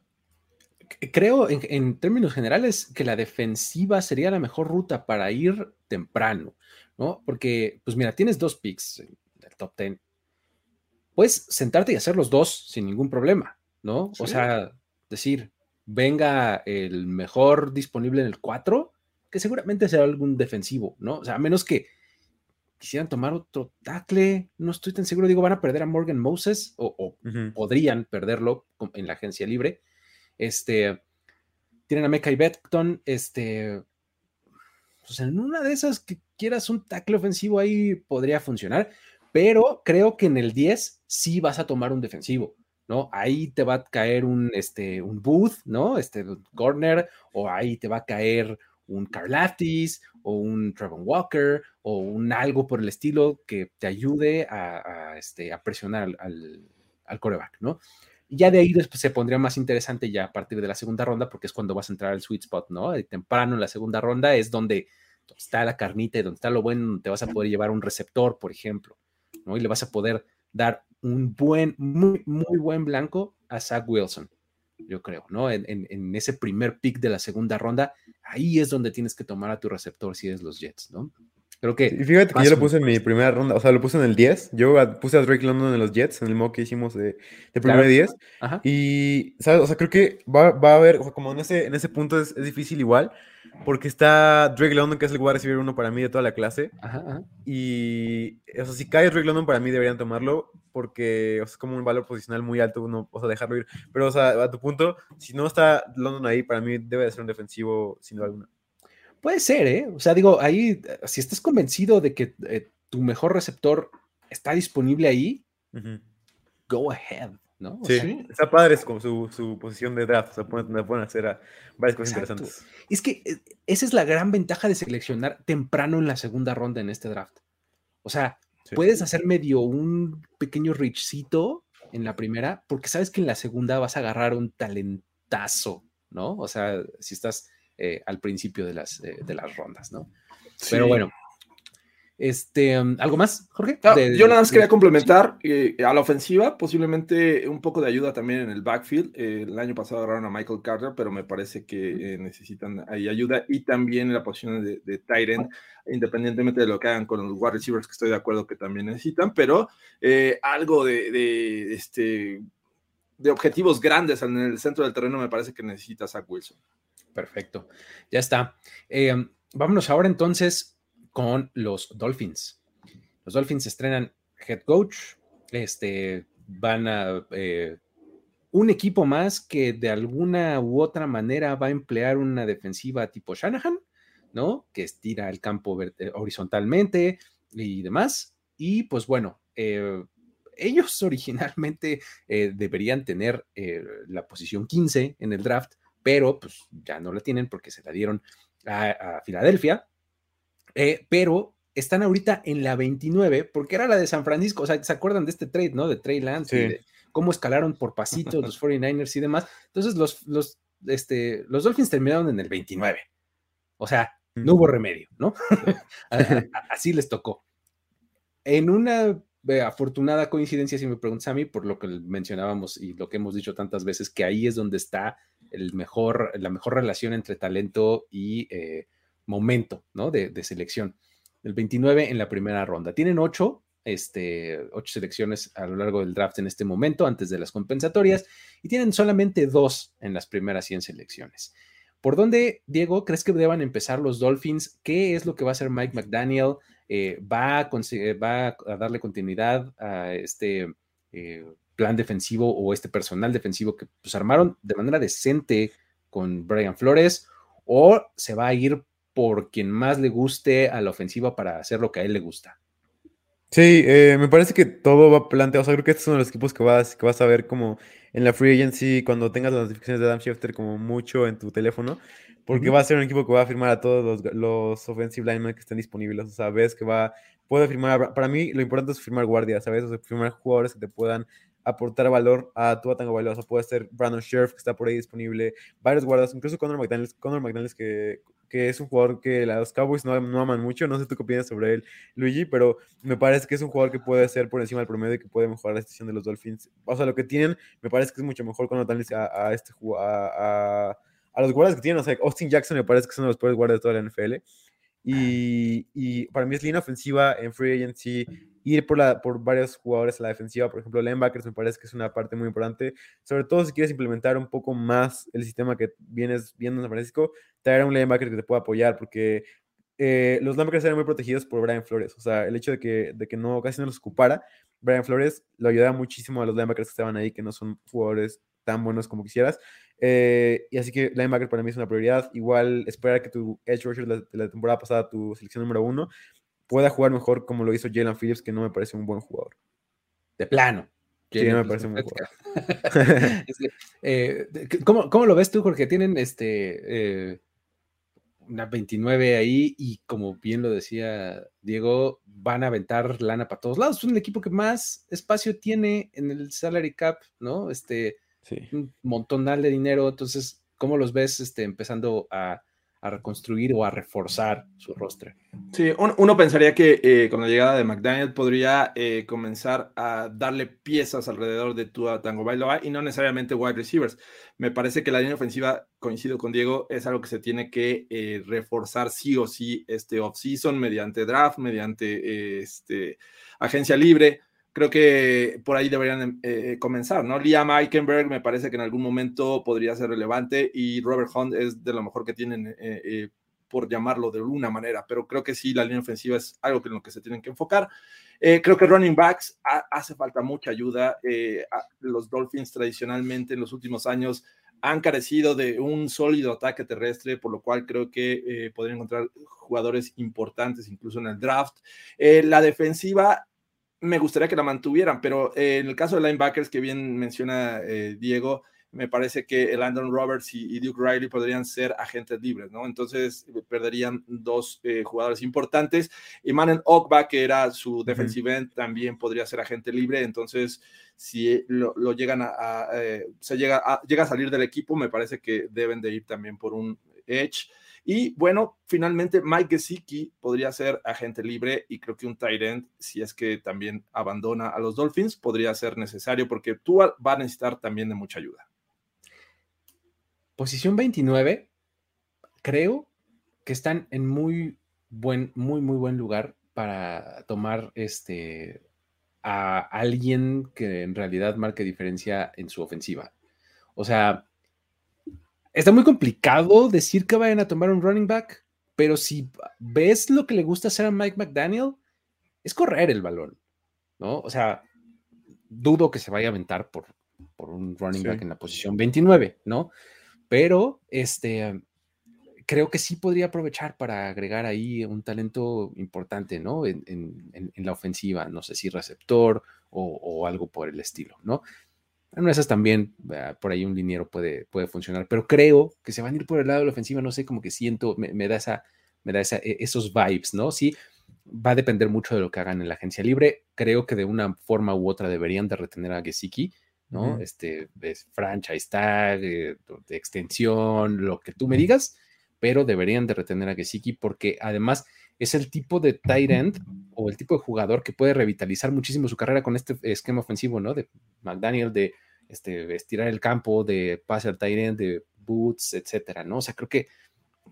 Creo en, en términos generales que la defensiva sería la mejor ruta para ir temprano, ¿no? Porque, pues mira, tienes dos picks del top 10 puedes sentarte y hacer los dos sin ningún problema, ¿no? Sí. O sea, decir, venga el mejor disponible en el 4, que seguramente será algún defensivo, ¿no? O sea, a menos que quisieran tomar otro tackle, no estoy tan seguro, digo, van a perder a Morgan Moses o, o uh -huh. podrían perderlo en la agencia libre. Este, tienen a Mekai Beckton, este, pues en una de esas que quieras un tackle ofensivo ahí podría funcionar, pero creo que en el 10 sí vas a tomar un defensivo, ¿no? Ahí te va a caer un, este, un Booth, ¿no? Este Gardner, o ahí te va a caer un Carlaftis, o un Trevor Walker, o un algo por el estilo que te ayude a, este, a presionar al, al, coreback, ¿no? Y ya de ahí después se pondría más interesante ya a partir de la segunda ronda, porque es cuando vas a entrar al sweet spot, ¿no? Temprano en la segunda ronda es donde, está la carnita y donde está lo bueno, te vas a poder llevar un receptor, por ejemplo. ¿No? Y le vas a poder dar un buen, muy, muy buen blanco a Zach Wilson, yo creo, ¿no? En, en, en, ese primer pick de la segunda ronda, ahí es donde tienes que tomar a tu receptor si eres los Jets, ¿no? Creo que. Y fíjate que yo lo puse en mi primera ronda, o sea, lo puse en el 10. Yo puse a Drake London en los Jets, en el mock que hicimos de, de primer claro. 10. Ajá. Y, ¿sabes? O sea, creo que va, va a haber, o sea, como en ese, en ese punto es, es, difícil igual, porque está Drake London, que es el wide receiver uno para mí de toda la clase. Ajá, ajá. Y, o sea, si cae Drake London, para mí deberían tomarlo, porque o sea, es como un valor posicional muy alto, uno, o sea, dejarlo ir. Pero, o sea, a tu punto, si no está London ahí, para mí debe de ser un defensivo, sin duda alguna. Puede ser, ¿eh? O sea, digo, ahí, si estás convencido de que eh, tu mejor receptor está disponible ahí, uh -huh. go ahead, ¿no? Sí, sea, está padre es como su, su, posición de draft, o sea, pueden, pueden hacer a varias cosas exacto. interesantes. Es que eh, esa es la gran ventaja de seleccionar temprano en la segunda ronda en este draft. O sea, sí. puedes hacer medio un pequeño richcito en la primera, porque sabes que en la segunda vas a agarrar un talentazo, ¿no? O sea, si estás eh, al principio de las, eh, de las rondas, ¿no? Sí. Pero bueno. Este, um, ¿Algo más, Jorge? Ah, de, yo nada más de, quería complementar eh, a la ofensiva, posiblemente un poco de ayuda también en el backfield. Eh, el año pasado agarraron a Michael Carter, pero me parece que eh, necesitan ahí ayuda y también en la posición de, de Tyrant, independientemente de lo que hagan con los wide receivers, que estoy de acuerdo que también necesitan, pero algo de, este, de objetivos grandes en el centro del terreno me parece que necesita Zach Wilson. Perfecto, ya está. Vámonos ahora entonces con los Dolphins. Los Dolphins estrenan head coach, este, van a eh, un equipo más que de alguna u otra manera va a emplear una defensiva tipo Shanahan, ¿no? Que estira el campo horizontalmente y demás. Y pues bueno, eh, ellos (laughs) originalmente eh, deberían tener eh, la posición 15 en el draft, pero pues ya no la tienen porque se la dieron a Filadelfia. Eh, pero están ahorita en la 29 porque era la de San Francisco. O sea, ¿se acuerdan de este trade, no? De Trey Lance, sí. de cómo escalaron por pasitos los 49ers y demás. Entonces, los, los, este, los Dolphins terminaron en el 29. O sea, no hubo remedio, ¿no? (laughs) Así les tocó. En una eh, afortunada coincidencia, si me preguntas a mí, por lo que mencionábamos y lo que hemos dicho tantas veces, que ahí es donde está el mejor, la mejor relación entre talento y eh, momento ¿no? de, selección. El 29 en la primera ronda. Tienen ocho, este, ocho selecciones a lo largo del draft en este momento, antes de las compensatorias, y tienen solamente dos en las primeras 100 selecciones. ¿Por dónde, Diego, crees que deban empezar los Dolphins? ¿Qué es lo que va a hacer Mike McDaniel? Eh, ¿va, a ¿Va a darle continuidad a este eh, plan defensivo o este personal defensivo que pues, armaron de manera decente con Brian Flores? ¿O se va a ir por quien más le guste a la ofensiva para hacer lo que a él le gusta? Sí, eh, me parece que todo va planteado. O sea, creo que este es uno de los equipos que vas, que vas a ver como en la free agency cuando tengas las notificaciones de Adam Schefter como mucho en tu teléfono, porque va a ser un equipo que va a firmar a todos los, los offensive linemen que estén disponibles. O sea, ves que va, puede firmar. Para mí, lo importante es firmar guardias, ¿sabes? O sea, firmar jugadores que te puedan aportar valor a tu Tango sea, puede ser Brandon Sheriff, que está por ahí disponible, varios guardas, incluso Conor McDaniels, Conor McDaniels que que es un jugador que los Cowboys no, aman mucho. No sé tú qué opinas sobre él, Luigi, pero me parece que es un jugador que puede ser por encima del promedio y que puede mejorar la situación de los Dolphins. O sea, lo que tienen, me parece que es mucho mejor con a, a, este, a, a, los guardas que tienen. O sea, Austin Jackson me parece que son los peores guardas de toda la NFL. Y, y, para mí es línea ofensiva en free agency ir por, la, por varios jugadores a la defensiva, por ejemplo, linebackers me parece que es una parte muy importante, sobre todo si quieres implementar un poco más el sistema que vienes viendo en San Francisco, traer a un linebacker que te pueda apoyar, porque eh, los linebackers eran muy protegidos por Brian Flores, o sea, el hecho de que, de que no, casi no los ocupara, Brian Flores lo ayudaba muchísimo a los linebackers que estaban ahí, que no son jugadores tan buenos como quisieras. Eh, y así que linebacker para mí es una prioridad. Igual esperar que tu edge rusher de la temporada pasada, tu selección número uno, pueda jugar mejor como lo hizo Jalen Phillips, que no me parece un buen jugador. De plano. Sí, no me parece un buen jugador. (laughs) Eh, ¿cómo, ¿cómo, lo ves tú, Jorge? Tienen este eh, una 29 ahí y como bien lo decía Diego, van a aventar lana para todos lados. Es un equipo que más espacio tiene en el salary cap, ¿no? Este, sí. un montonal de dinero. Entonces, ¿cómo los ves este, empezando a a reconstruir o a reforzar su rostro. Sí, uno, pensaría que eh, con la llegada de McDaniel podría eh, comenzar a darle piezas alrededor de Tua Tango Bailoa y no necesariamente wide receivers. Me parece que la línea ofensiva, coincido con Diego, es algo que se tiene que eh, reforzar sí o sí este offseason mediante draft, mediante este, agencia libre creo que por ahí deberían eh, comenzar, ¿no? Liam Eikenberg me parece que en algún momento podría ser relevante y Robert Hunt es de lo mejor que tienen, eh, eh, por llamarlo de alguna manera, pero creo que sí, la línea ofensiva es algo en lo que se tienen que enfocar. creo que running backs hace falta mucha ayuda. los Dolphins tradicionalmente en los últimos años han carecido de un sólido ataque terrestre, por lo cual creo que podrían encontrar jugadores importantes incluso en el draft. la defensiva me gustaría que la mantuvieran, pero eh, en el caso de linebackers que bien menciona eh, Diego, me parece que Landon Roberts y, Duke Riley podrían ser agentes libres, ¿no? Entonces eh, perderían dos jugadores importantes. Y Manuel Ogba, que era su defensive end, también podría ser agente libre. Entonces, si lo, llegan a, se llega a, llega a salir del equipo, me parece que deben de ir también por un edge. Y bueno, finalmente Mike Gesicki podría ser agente libre y creo que un tight end, si es que también abandona a los Dolphins, podría ser necesario porque tú va a necesitar también de mucha ayuda. Posición 29, creo que están en muy buen, muy, muy buen lugar para tomar este a alguien que en realidad marque diferencia en su ofensiva. O sea, está muy complicado decir que vayan a tomar un running back, pero si ves lo que le gusta hacer a Mike McDaniel, es correr el balón, ¿no? O sea, dudo que se vaya a aventar por, por un running back en la posición 29, ¿no? Pero este, creo que sí podría aprovechar para agregar ahí un talento importante, ¿no? En, la ofensiva, no sé si receptor o, o, algo por el estilo, ¿no? En esas también, por ahí un liniero puede, puede funcionar, pero creo que se van a ir por el lado de la ofensiva, no sé, como que siento, me, da, esa, me da esa, e, esos vibes, ¿no? Sí, va a depender mucho de lo que hagan en la agencia libre. Creo que de una forma u otra deberían de retener a Gesicki, ¿no? Este es franchise tag, eh, de extensión, lo que tú me digas, pero deberían de retener a Gesicki porque además es el tipo de tight end o el tipo de jugador que puede revitalizar muchísimo su carrera con este esquema ofensivo, ¿no? De McDaniel, de este, estirar el campo, de pase al tight end, de Boots, etcétera, ¿no? O sea, creo que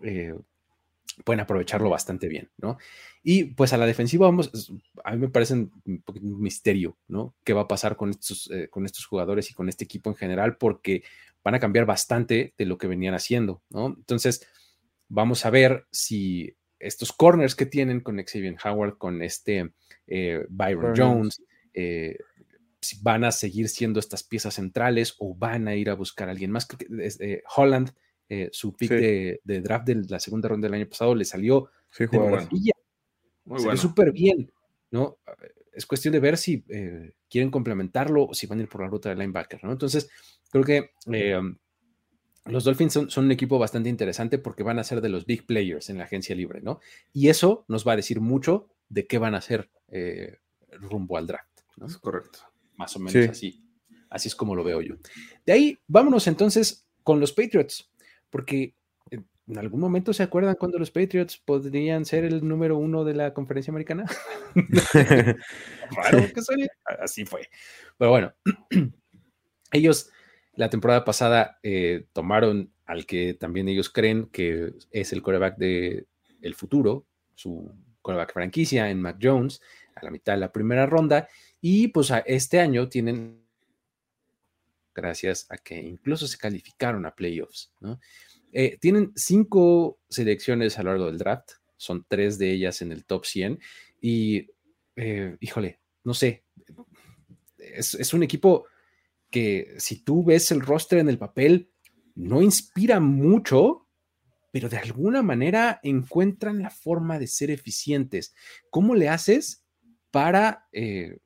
eh, pueden aprovecharlo bastante bien, ¿no? Y pues a la defensiva vamos, a mí me parece un, un misterio, ¿no? ¿Qué va a pasar con estos, eh, con estos jugadores y con este equipo en general? Porque van a cambiar bastante de lo que venían haciendo, ¿no? Entonces, vamos a ver si estos corners que tienen con Xavier Howard, con este eh, Byron Jones, eh, van a seguir siendo estas piezas centrales o van a ir a buscar a alguien más. Creo que eh, Holland, eh, su pick Sí. de, de draft de la segunda ronda del año pasado, le salió Sí, de maravilla, Muy salió bueno. súper bien, ¿no? Es cuestión de ver si eh, quieren complementarlo o si van a ir por la ruta de linebacker, ¿no? Entonces, creo que los Dolphins son, son un equipo bastante interesante porque van a ser de los big players en la agencia libre, ¿no? Y eso nos va a decir mucho de qué van a hacer rumbo al draft, ¿no? Es correcto. Más o menos Sí. así. Así es como lo veo yo. De ahí, vámonos entonces con los Patriots, porque en en algún momento se acuerdan cuando los Patriots podrían ser el número uno de la conferencia americana. (laughs) Raro que suene. Así fue. Pero bueno, (clears throat) ellos la temporada pasada eh, tomaron al que también ellos creen que es el coreback de el futuro, su coreback franquicia en Mac Jones, a la mitad de la primera ronda, y pues a este año tienen, gracias a que incluso se calificaron a playoffs, ¿no? Eh, tienen cinco selecciones a lo largo del draft, son tres de ellas en el top 100, y eh, híjole, no sé, es, un equipo que si tú ves el roster en el papel, no inspira mucho, pero de alguna manera encuentran la forma de ser eficientes. ¿Cómo le haces para eh,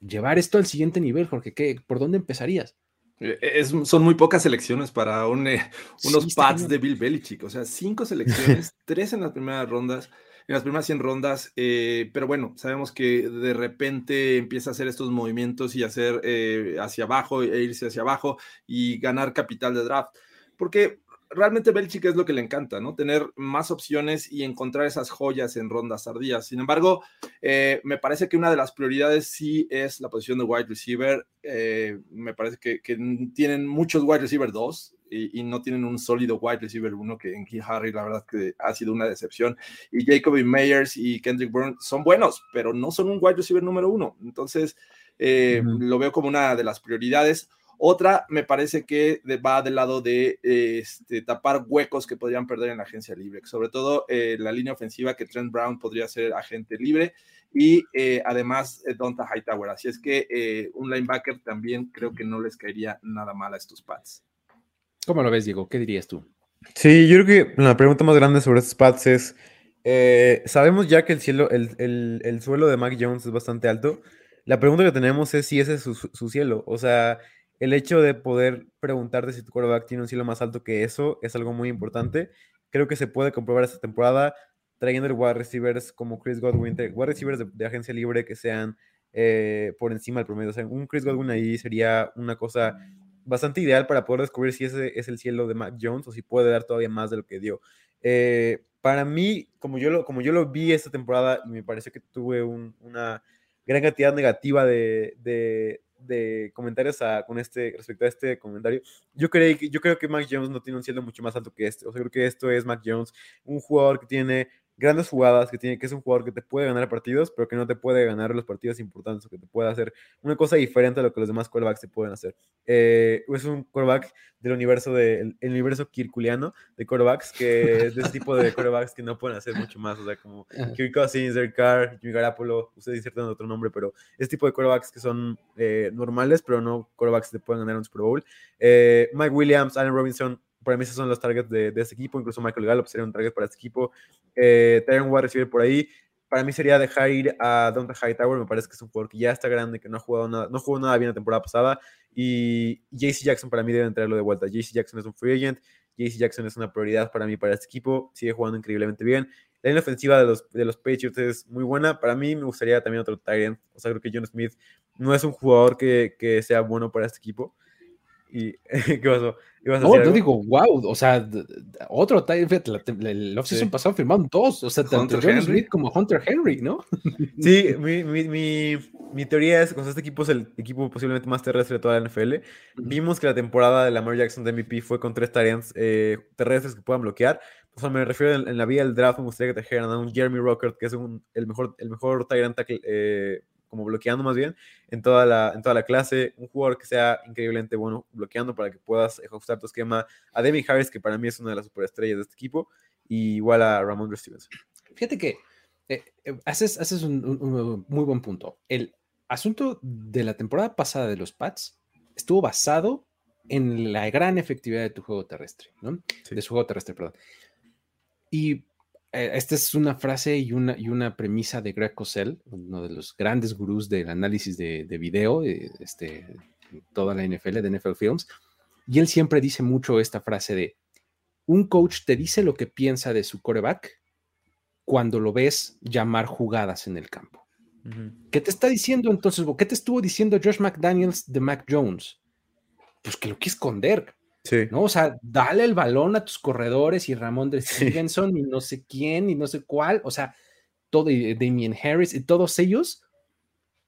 llevar esto al siguiente nivel, Jorge? ¿Qué, ¿Por dónde empezarías? Eh, Es, son muy pocas selecciones para un, eh, unos Sí, pads cañón. de Bill Belichick. O sea, cinco selecciones, (laughs) tres en las primeras rondas, en las primeras 100 rondas. eh, pero bueno, sabemos que de repente empieza a hacer estos movimientos y hacer eh, hacia abajo e irse hacia abajo y ganar capital de draft. Porque realmente Belichick es lo que le encanta, ¿no? Tener más opciones y encontrar esas joyas en rondas tardías. Sin embargo, eh, me parece que una de las prioridades sí es la posición de wide receiver. Eh, me parece que, que tienen muchos wide receiver 2 y, y, no tienen un sólido wide receiver 1 que en Key Harry la verdad que ha sido una decepción. Y Jacoby Meyers y Kendrick Bourne son buenos, pero no son un wide receiver número uno. Entonces, eh, uh -huh. lo veo como una de las prioridades. Otra me parece que va del lado de eh, este, tapar huecos que podrían perder en la agencia libre, sobre todo eh, la línea ofensiva que Trent Brown podría ser agente libre y eh, además Donta Hightower. Así es que eh, un linebacker también creo que no les caería nada mal a estos Pats. ¿Cómo lo ves, Diego? ¿Qué dirías tú? Sí, yo creo que la pregunta más grande sobre estos Pats es, eh, sabemos ya que el, cielo, el, el, el, suelo de Mac Jones es bastante alto. La pregunta que tenemos es si ese es su, su cielo. O sea, el hecho de poder preguntarte si tu quarterback tiene un cielo más alto que eso es algo muy importante. Creo que se puede comprobar esta temporada trayendo wide receivers como Chris Godwin, wide receivers de, agencia libre que sean eh, por encima del promedio. O sea, un Chris Godwin ahí sería una cosa bastante ideal para poder descubrir si ese es el cielo de Mac Jones o si puede dar todavía más de lo que dio. Eh, para mí, como yo, lo, como yo lo vi esta temporada y me pareció que tuve un, una gran cantidad negativa de, de, de comentarios a, con este, respecto a este comentario. Yo, creí, yo creo que Mac Jones no tiene un cielo mucho más alto que este. O sea, creo que esto es Mac Jones, un jugador que tiene grandes jugadas, que, tiene, que es un jugador que te puede ganar partidos, pero que no te puede ganar los partidos importantes, o que te puede hacer una cosa diferente a lo que los demás quarterbacks te pueden hacer. Eh, es un quarterback del universo, de, el, el universo kirkuliano de quarterbacks, que es de ese tipo de quarterbacks que no pueden hacer mucho más, o sea, como (laughs) Kirk Cousins, Derek Carr, Jimmy Garapolo, ustedes insertan otro nombre, pero ese tipo de quarterbacks que son eh, normales, pero no quarterbacks que te pueden ganar un Super Bowl. Eh, Mike Williams, Allen Robinson, para mí esos son los targets de, de este equipo, incluso Michael Gallup sería un target para este equipo. Eh, Tyron Ward recibir por ahí. Para mí sería dejar ir a Donta Hightower, me parece que es un jugador que ya está grande, que no ha jugado nada, no jugó nada bien la temporada pasada. Y JC Jackson para mí debe traerlo de vuelta. JC Jackson es un free agent, JC Jackson es una prioridad para mí, para este equipo, sigue jugando increíblemente bien. La línea ofensiva de los, de los Patriots es muy buena. Para mí me gustaría también otro Tyrant. O sea, creo que John Smith no es un jugador que, que sea bueno para este equipo. ¿Y (laughs) qué pasó? ¿Ibas a no, yo digo, wow, o sea, otro el offseason sí. pasado firmaron dos, o sea, tanto Henry. Smith como Hunter Henry, ¿no? (laughs) Sí, mi, mi, mi, mi teoría es que este equipo es el equipo posiblemente más terrestre de toda la NFL. Vimos que la temporada de Lamar Jackson de MVP fue con tres tareas eh, terrestres que puedan bloquear. O sea, me refiero en, la vía del draft, me gustaría que trajeran a un Jeremy Rockert, que es el mejor, el mejor tackle, eh, como bloqueando más bien, en toda, la, en toda la clase. Un jugador que sea increíblemente bueno bloqueando para que puedas ajustar tu esquema. A Demi Harris, que para mí es una de las superestrellas de este equipo, y igual a Ramon Stevenson. Fíjate que eh, haces, haces un, muy buen punto. El asunto de la temporada pasada de los Pats estuvo basado en la gran efectividad de tu juego terrestre, ¿no? De su juego terrestre, perdón. Y eh, esta es una frase y una, y una premisa de Greg Cosell, uno de los grandes gurús del análisis de, de video, eh, este, toda la NFL, de NFL Films. Y él siempre dice mucho esta frase de, un coach te dice lo que piensa de su coreback cuando lo ves llamar jugadas en el campo. ¿Qué te está diciendo entonces? ¿Qué te estuvo diciendo Josh McDaniels de Mac Jones? Pues que lo quiere esconder. Sí. ¿no? O sea, dale el balón a tus corredores y Ramón de Stevenson y no sé quién y no sé cuál, o sea, todo, y Damien Harris y todos ellos,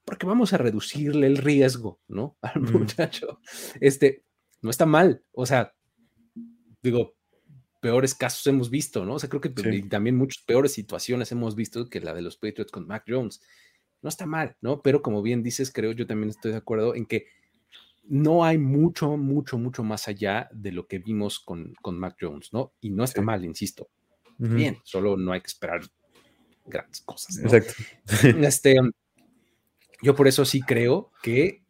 porque vamos a reducirle el riesgo, ¿no? (laughs) Al muchacho. Este, no está mal, o sea, digo, peores casos hemos visto, ¿no? O sea, creo que también muchas peores situaciones hemos visto que la de los Patriots con Mac Jones no está mal, ¿no? Pero como bien dices, creo yo también estoy de acuerdo en que no hay mucho, mucho, mucho más allá de lo que vimos con, con Mac Jones, ¿no? Y no está mal, insisto. Bien, solo no hay que esperar grandes cosas. Exacto. (laughs) Este, yo por eso sí creo que,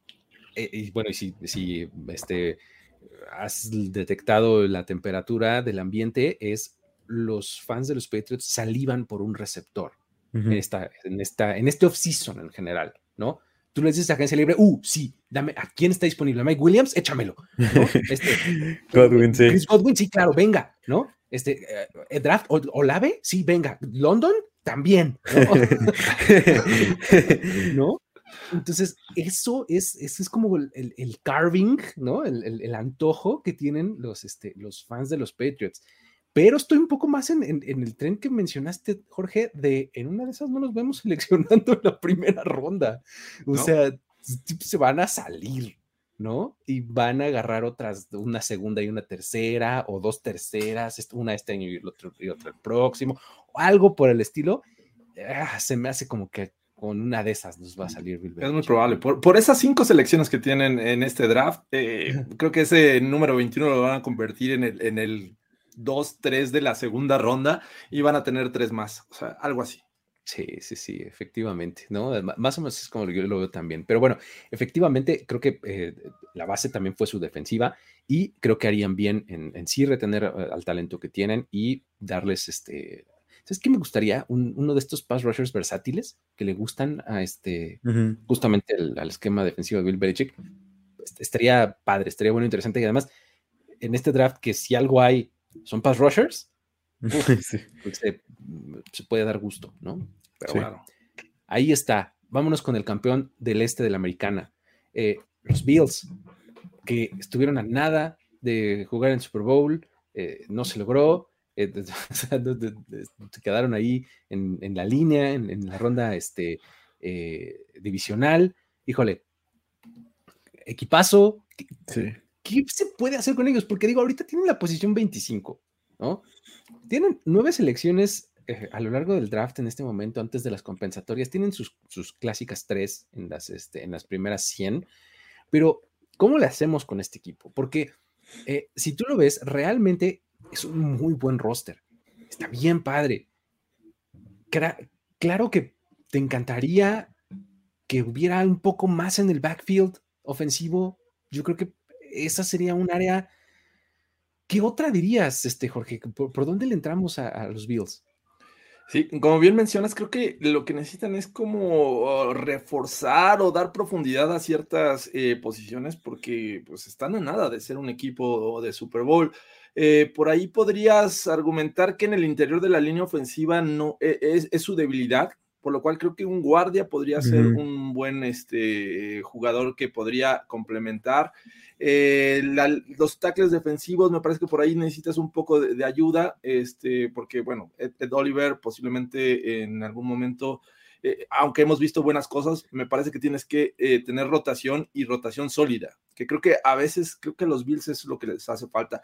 eh, y bueno, y si, si este, has detectado la temperatura del ambiente, es los fans de los Patriots salivan por un receptor en, esta, en, esta, en este off-season en general, ¿no? Tú le dices a agencia libre, uh, sí, dame, ¿a quién está disponible? Mike Williams, échamelo. (laughs) Este, Godwin, sí. Chris Godwin, sí, claro, venga, ¿no? Este, eh, draft, Olave, sí, venga. London, también, (laughs) ¿no? Entonces, eso es, eso es como el, el, carving, ¿no? El, el, antojo que tienen los, este, los fans de los Patriots. Pero estoy un poco más en, el tren que mencionaste, Jorge, de en una de esas no nos vemos (laughs) seleccionando en la primera ronda. O sea, se van a salir, ¿no? Y van a agarrar otras, una segunda y una tercera, o dos terceras, una este año y, el otro, y otra el próximo, o algo por el estilo. Ah, se me hace como que con una de esas nos va a salir Bill Es muy probable. Por, esas cinco selecciones que tienen en este draft, eh, creo que ese número 21 lo van a convertir en el, en el dos, tres de la segunda ronda y van a tener tres más, o sea, algo así. Sí, sí, sí, efectivamente, ¿no? Más o menos es como yo lo veo también. Pero bueno, efectivamente, creo que eh, la base también fue su defensiva y creo que harían bien en, sí retener eh, al talento que tienen y darles este. ¿Sabes qué me gustaría? uno de estos pass rushers versátiles que le gustan a este, justamente al esquema defensivo de Bill Belichick. Estaría padre, estaría bueno, interesante y además en este draft que si algo hay son pass rushers, (laughs) pues se, puede dar gusto, ¿no? Pero bueno, ahí está. Vámonos con el campeón del este de la americana, eh, los Bills, que estuvieron a nada de jugar en Super Bowl, eh, no se logró, eh, (laughs) se quedaron ahí en, la línea, en, la ronda este, divisional. Híjole, equipazo. Sí. ¿Qué se puede hacer con ellos? Porque digo, ahorita tienen la posición 25, ¿no? Tienen nueve selecciones eh, a lo largo del draft en este momento, antes de las compensatorias, tienen sus, clásicas tres en las, este, en las primeras 100, pero ¿cómo le hacemos con este equipo? Porque eh, si tú lo ves, realmente es un muy buen roster, está bien padre. claro que te encantaría que hubiera un poco más en el backfield ofensivo. Yo creo que esa sería un área. ¿Qué otra dirías, este, Jorge? ¿Por, dónde le entramos a, los Bills? Sí, como bien mencionas, creo que lo que necesitan es como oh, reforzar o dar profundidad a ciertas eh, posiciones porque pues están a nada de ser un equipo de Super Bowl. Eh, por ahí podrías argumentar que en el interior de la línea ofensiva no e, es, es su debilidad, por lo cual creo que un guardia podría ser un buen este, jugador que podría complementar. Eh, los tackles defensivos, me parece que por ahí necesitas un poco de, ayuda, este, porque bueno, Ed, Oliver posiblemente en algún momento eh, aunque hemos visto buenas cosas, me parece que tienes que eh, tener rotación y rotación sólida, que creo que a veces, creo que a los Bills es lo que les hace falta.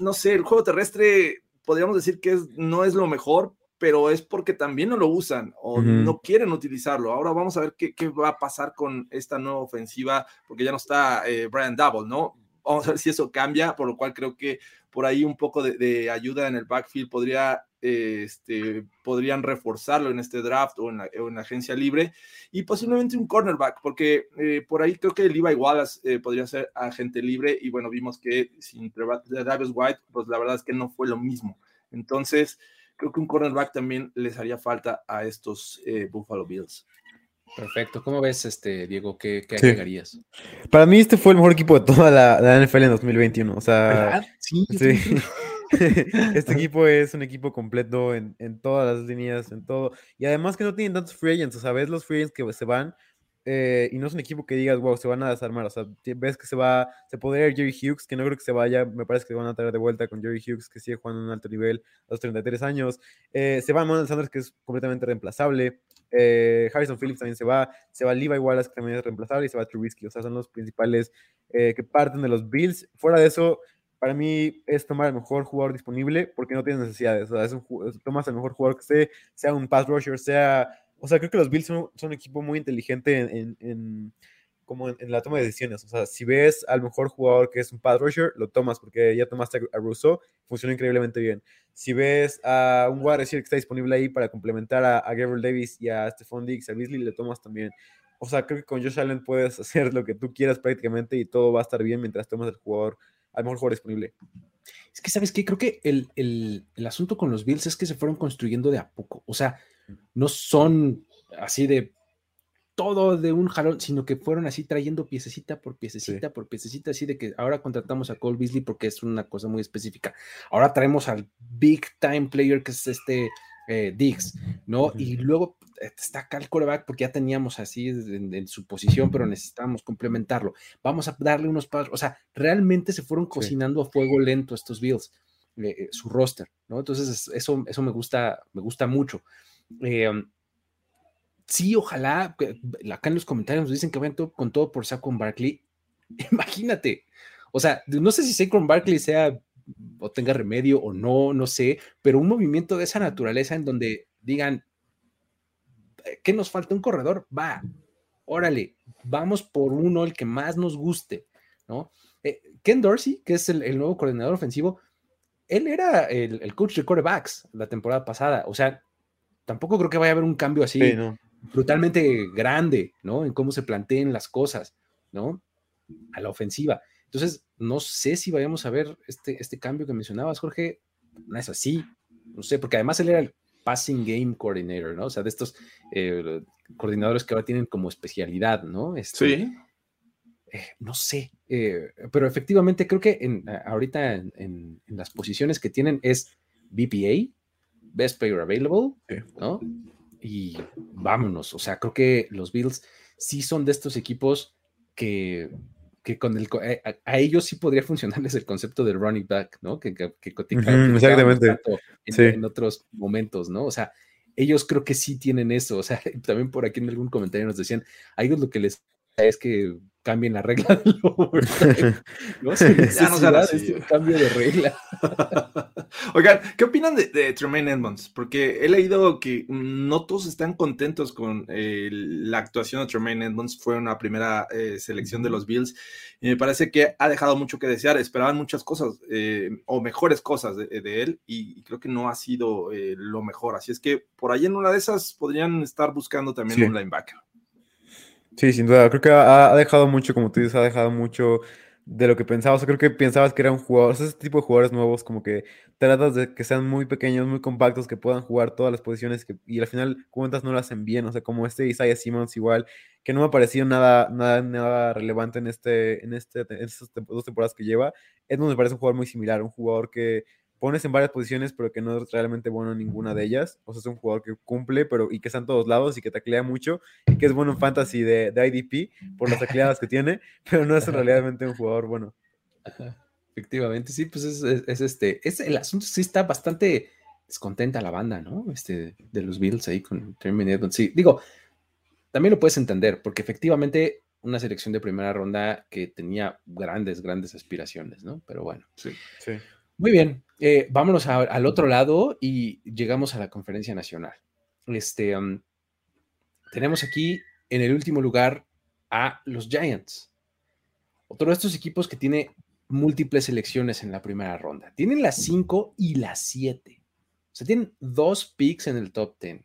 No sé, el juego terrestre podríamos decir que es, no es lo mejor, pero es porque también no lo usan o Ujú. no quieren utilizarlo. Ahora vamos a ver qué, qué va a pasar con esta nueva ofensiva, porque ya no está eh, Brian Double, ¿no? Vamos a ver si eso cambia, por lo cual creo que por ahí un poco de, de ayuda en el backfield podría, eh, este, podrían reforzarlo en este draft o en la, o en la agencia libre y posiblemente un cornerback, porque eh, por ahí creo que Levi Wallace eh, podría ser agente libre y bueno, vimos que sin Davis White, pues la verdad es que no fue lo mismo. Entonces, creo que un cornerback también les haría falta a estos eh, Buffalo Bills. Perfecto. ¿Cómo ves, este, Diego? ¿Qué, qué Sí. agregarías? Para mí este fue el mejor equipo de toda la, la NFL en 2021. O sea, ¿Verdad? Sí, (laughs) este equipo es un equipo completo en, en todas las líneas, en todo. Y además que no tienen tantos free agents. O sea, ves los free agents que se van eh, y no es un equipo que digas, wow, se van a desarmar. O sea, ves que se va, se podría ir Jerry Hughes, que no creo que se vaya. Me parece que van a traer de vuelta con Jerry Hughes, que sigue jugando en un alto nivel a los 33 años. Eh, se va Manuel Sanders, que es completamente reemplazable. Eh, Harrison Phillips también se va. Se va Levi Wallace, que también es reemplazable. Y se va Trubisky. O sea, son los principales que parten de los Bills. Fuera de eso, para mí es tomar el mejor jugador disponible porque no tienes necesidades. O sea, es un tomas el mejor jugador que esté, sea un pass rusher, sea. O sea, creo que los Bills son, un equipo muy inteligente en, en- como en, la toma de decisiones. O sea, si ves al mejor jugador que es un pass rusher, lo tomas porque ya tomaste a Rousseau, funcionó increíblemente bien. Si ves a un wide que está disponible ahí para complementar a, Gabriel Davis y a Stephon Diggs, a Beasley, le tomas también. O sea, creo que con Josh Allen puedes (laughs) hacer lo que tú quieras prácticamente y todo va a estar bien mientras tomas el jugador, al mejor jugador disponible. Es que, ¿sabes qué? Creo que el, el- el asunto con los Bills es que se fueron construyendo de a poco. O sea, no son así de todo de un jalón, sino que fueron así trayendo piececita por piececita por piececita, así de que ahora contratamos a Cole Beasley porque es una cosa muy específica. Ahora traemos al big time player que es este eh, Diggs, ¿no? Ujú. Y luego eh, está acá el quarterback porque ya teníamos así en, en su posición, pero necesitábamos complementarlo. Vamos a darle unos pasos, o sea, realmente se fueron cocinando a fuego lento estos Bills, eh, eh, su roster, ¿no? Entonces es- eso, eso me gusta, me gusta mucho. Eh, um, sí, ojalá, acá en los comentarios nos dicen que vayan todo- con todo por Saquon Barkley. (laughs) Imagínate, o sea, no sé si Saquon Barkley sea o tenga remedio o no, no sé, pero un movimiento de esa naturaleza en donde digan, "Eh, ¿qué nos falta? Un corredor, va, órale, vamos por uno, el que más nos guste, ¿no? Eh, Ken Dorsey, que es el, el nuevo coordinador ofensivo, él era el, el coach de quarterbacks la temporada pasada, o sea, tampoco creo que vaya a haber un cambio así Sí, no. brutalmente grande, ¿no? En cómo se planteen las cosas, ¿no? A la ofensiva. Entonces, no sé si vayamos a ver este, este cambio que mencionabas, Jorge. No es así, no sé, porque además él era el passing game coordinator, ¿no? O sea, de estos eh, coordinadores que ahora tienen como especialidad, ¿no? Este, Sí. eh, no sé, eh, pero efectivamente creo que en, ahorita en, en- en las posiciones que tienen es BPA, Best Player Available, Sí. ¿no? Y vámonos, o sea, creo que los Bills sí son de estos equipos que, que con el, eh, a, a ellos sí podría funcionarles el concepto de running back, ¿no? Que, que, que platicábamos exactamente. En, Sí. en otros momentos, ¿no? O sea, ellos creo que sí tienen eso, o sea, (laughs) también por aquí en algún comentario nos decían, a ellos lo que les es que cambien la regla (laughs) del overtime, ¿no? Sin Ya no este cambio de regla. (laughs) Oigan, ¿qué opinan de, de Tremaine Edmonds? Porque he leído que no todos están contentos con eh, la actuación de Tremaine Edmonds. Fue una primera eh, selección de los Bills y me parece que ha dejado mucho que desear. Esperaban muchas cosas eh, o mejores cosas de, de él y, y creo que no ha sido eh, lo mejor. Así es que por ahí en una de esas podrían estar buscando también Sí. un linebacker. Sí, sin duda. Creo que ha, ha dejado mucho, como tú dices, ha dejado mucho de lo que pensabas. O sea, creo que pensabas que era un jugador, o sea, ese tipo de jugadores nuevos, como que tratas de que sean muy pequeños, muy compactos, que puedan jugar todas las posiciones que, y al final cuentas no lo hacen bien. O sea, como este Isaiah Simmons igual, que no me ha parecido nada, nada, nada relevante en este, en este, en estas dos temporadas que lleva. Edmund me parece un jugador muy similar, un jugador que pones en varias posiciones, pero que no es realmente bueno en ninguna de ellas. O sea, es un jugador que cumple, pero y que está en todos lados y que taclea mucho y que es bueno en fantasy de, de IDP por las tacleadas que tiene, (laughs) pero no es realmente un jugador bueno. Ajá, Efectivamente, sí, pues es, es- es este, es el asunto sí está bastante descontenta la banda, ¿no? Este, de los Bills ahí con Terminator. Sí, digo, también lo puedes entender, porque efectivamente una selección de primera ronda que tenía grandes, grandes aspiraciones, ¿no? Pero bueno. Sí. Sí. Muy bien, eh, vámonos al otro lado y llegamos a la conferencia nacional. Este, um, tenemos aquí en el último lugar a los Giants. Otro de estos equipos que tiene múltiples selecciones en la primera ronda. Tienen las 5 y las 7. O sea, tienen dos picks en el top 10.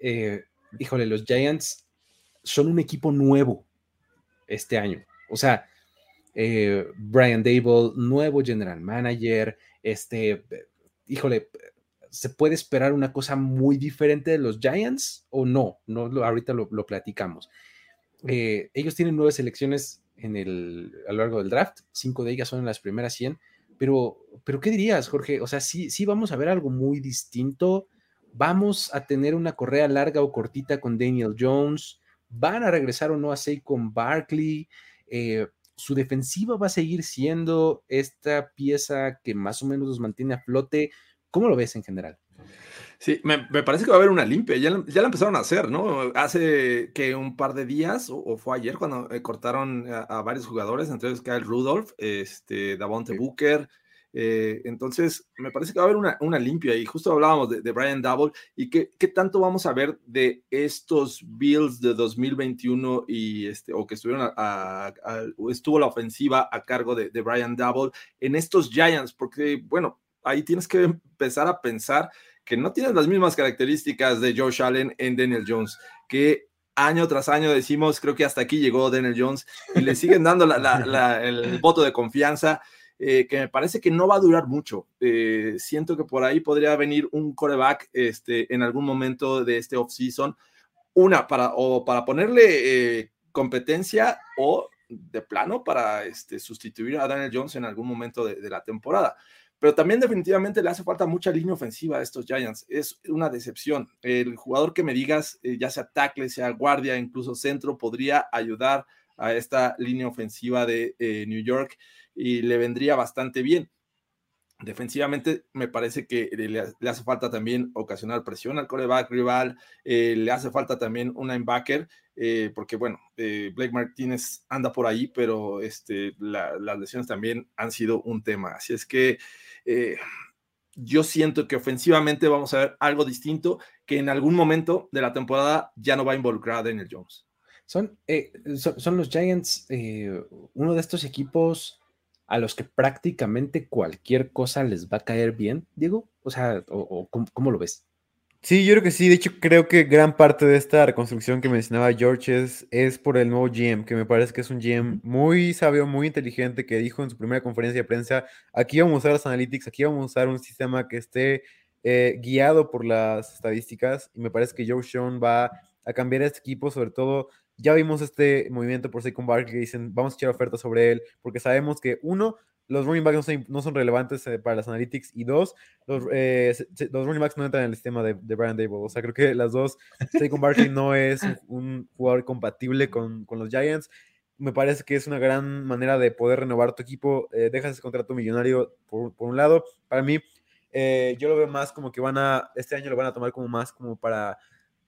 Eh, híjole, los Giants son un equipo nuevo este año. O sea, eh, Brian Dable, nuevo general manager, este, eh, híjole, ¿se puede esperar una cosa muy diferente de los Giants o no? no lo- ahorita lo, platicamos. Eh, ellos tienen nueve selecciones en el, a lo largo del draft, cinco de ellas son en las primeras 100, pero, pero ¿qué dirías, Jorge? O sea, sí, sí vamos a ver algo muy distinto. Vamos a tener una correa larga o cortita con Daniel Jones. Van a regresar o no a Saquon Barkley. Eh, su defensiva va a seguir siendo esta pieza que más o menos los mantiene a flote. ¿Cómo lo ves en general? Sí, me, me parece que va a haber una limpia. Ya, la- ya la empezaron a hacer, ¿no? Hace que un par de días, o, o fue ayer, cuando eh, cortaron a, a varios jugadores, entre ellos Kyle Rudolph, este, Davonte Booker. Eh, entonces, me parece que va a haber una, limpia. Y justo hablábamos de, Brian Double. ¿Y qué, tanto vamos a ver de estos Bills de 2021 y este, o que estuvieron a, a- estuvo la ofensiva a cargo de, Brian Double en estos Giants? Porque, bueno, ahí tienes que empezar a pensar que no tienen las mismas características de Josh Allen en Daniel Jones, que año tras año decimos, creo que hasta aquí llegó Daniel Jones, y le siguen dando el voto de confianza, eh, que me parece que no va a durar mucho. Eh, siento que por ahí podría venir un coreback este, en algún momento de este offseason, una, para, o para ponerle eh, competencia o de plano para este, sustituir a Daniel Jones en algún momento de, de la temporada pero también definitivamente le hace falta mucha línea ofensiva a estos Giants. Es una decepción. El jugador que me digas, ya sea tackle, sea guardia, incluso centro, podría ayudar a esta línea ofensiva de eh, New York y le vendría bastante bien. Defensivamente me parece que le, le hace falta también ocasionar presión al coreback rival, eh, le hace falta también un linebacker, eh, porque bueno, eh, Blake Martínez anda por ahí, pero este, la, las lesiones también han sido un tema. Así es que eh, yo siento que ofensivamente vamos a ver algo distinto que en algún momento de la temporada ya no va a involucrar a Daniel Jones. Son, eh, son, son, los Giants eh, uno de estos equipos a los que prácticamente cualquier cosa les va a caer bien, Diego? O sea, o, o ¿cómo, ¿cómo, lo ves? Sí, yo creo que sí. De hecho, creo que gran parte de esta reconstrucción que mencionaba George es, es por el nuevo GM, que me parece que es un GM muy sabio, muy inteligente, que dijo en su primera conferencia de prensa, aquí vamos a usar las analytics, aquí vamos a usar un sistema que esté eh, guiado por las estadísticas, y me parece que Joe Sean va a cambiar este equipo, sobre todo ya vimos este movimiento por Saquon Barkley que dicen vamos a echar ofertas sobre él porque sabemos que uno los running backs no son, relevantes eh, para las analytics y dos los, eh, los, running backs no entran en el sistema de, de, Brian Dable. O sea creo que las dos Saquon Barkley no es un, un, jugador compatible con, con, los Giants. Me parece que es una gran manera de poder renovar tu equipo eh, dejas ese contrato millonario por, por un lado. Para mí eh, yo lo veo más como que van a este año lo van a tomar como más como para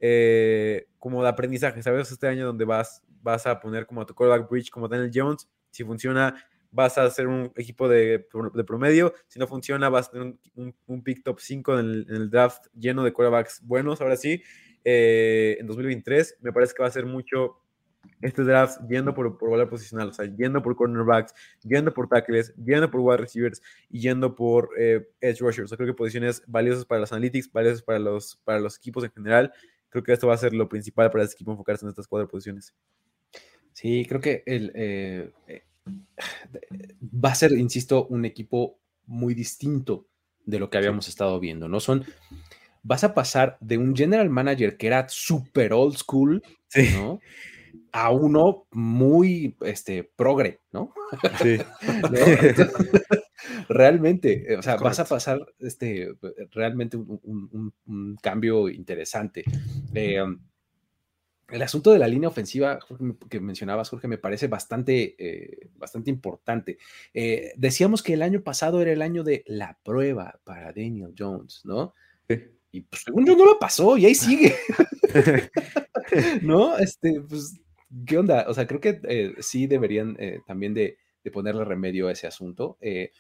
eh, como de aprendizaje, ¿sabes? Este año donde vas, vas a poner como a tu quarterback bridge como Daniel Jones, si funciona vas a hacer un equipo de, de promedio, si no funciona vas a tener un, un, un pick top 5 en el, en el, draft lleno de quarterbacks buenos, ahora sí, eh, en 2023 me parece que va a ser mucho este draft yendo por, por valor posicional, o sea, yendo por cornerbacks, yendo por tackles, yendo por wide receivers y yendo por eh, edge rushers. O sea, creo que posiciones valiosas para los analytics, valiosas para los, para los equipos en general. Creo que esto va a ser lo principal para este equipo enfocarse en estas cuatro posiciones. Sí, creo que el, eh, va a ser, insisto, un equipo muy distinto de lo que habíamos sí. estado viendo, ¿no? Son, vas a pasar de un general manager que era súper old school, sí. ¿no? a uno muy este, progre, ¿no? Sí. (laughs) realmente, o sea, Correcto. vas a pasar este, realmente un, un, un, un cambio interesante. Eh, el asunto de la línea ofensiva que mencionabas, Jorge, me parece bastante, eh, bastante importante. Eh, decíamos que el año pasado era el año de la prueba para Daniel Jones, ¿no? Y pues según yo no lo pasó y ahí sigue. (laughs) (laughs) ¿No? Este, pues, ¿qué onda? O sea, creo que eh, sí deberían también de, de, ponerle remedio a ese asunto. en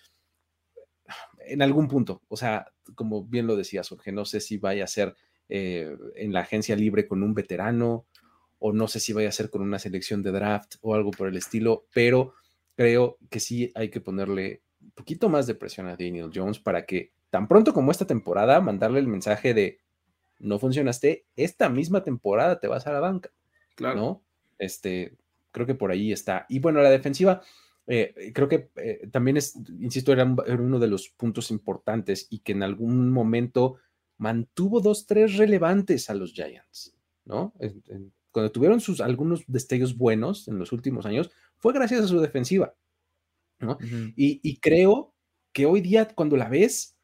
algún punto, o sea, como bien lo decías, Jorge, no sé si vaya a ser en la agencia libre con un veterano, o no sé si vaya a ser con una selección de draft o algo por el estilo, pero creo que sí hay que ponerle un poquito más de presión a Daniel Jones para que tan pronto como esta temporada mandarle el mensaje de no funcionaste, esta misma temporada te vas a la banca. Claro. ¿no? Este, creo que por ahí está. Y bueno, la defensiva, eh, creo que eh, también es, insisto, era, uno de los puntos importantes y que en algún momento mantuvo dos, tres relevantes a los Giants, ¿no? cuando tuvieron sus algunos destellos buenos en los últimos años, fue gracias a su defensiva. ¿no? y, creo que hoy día, cuando la ves,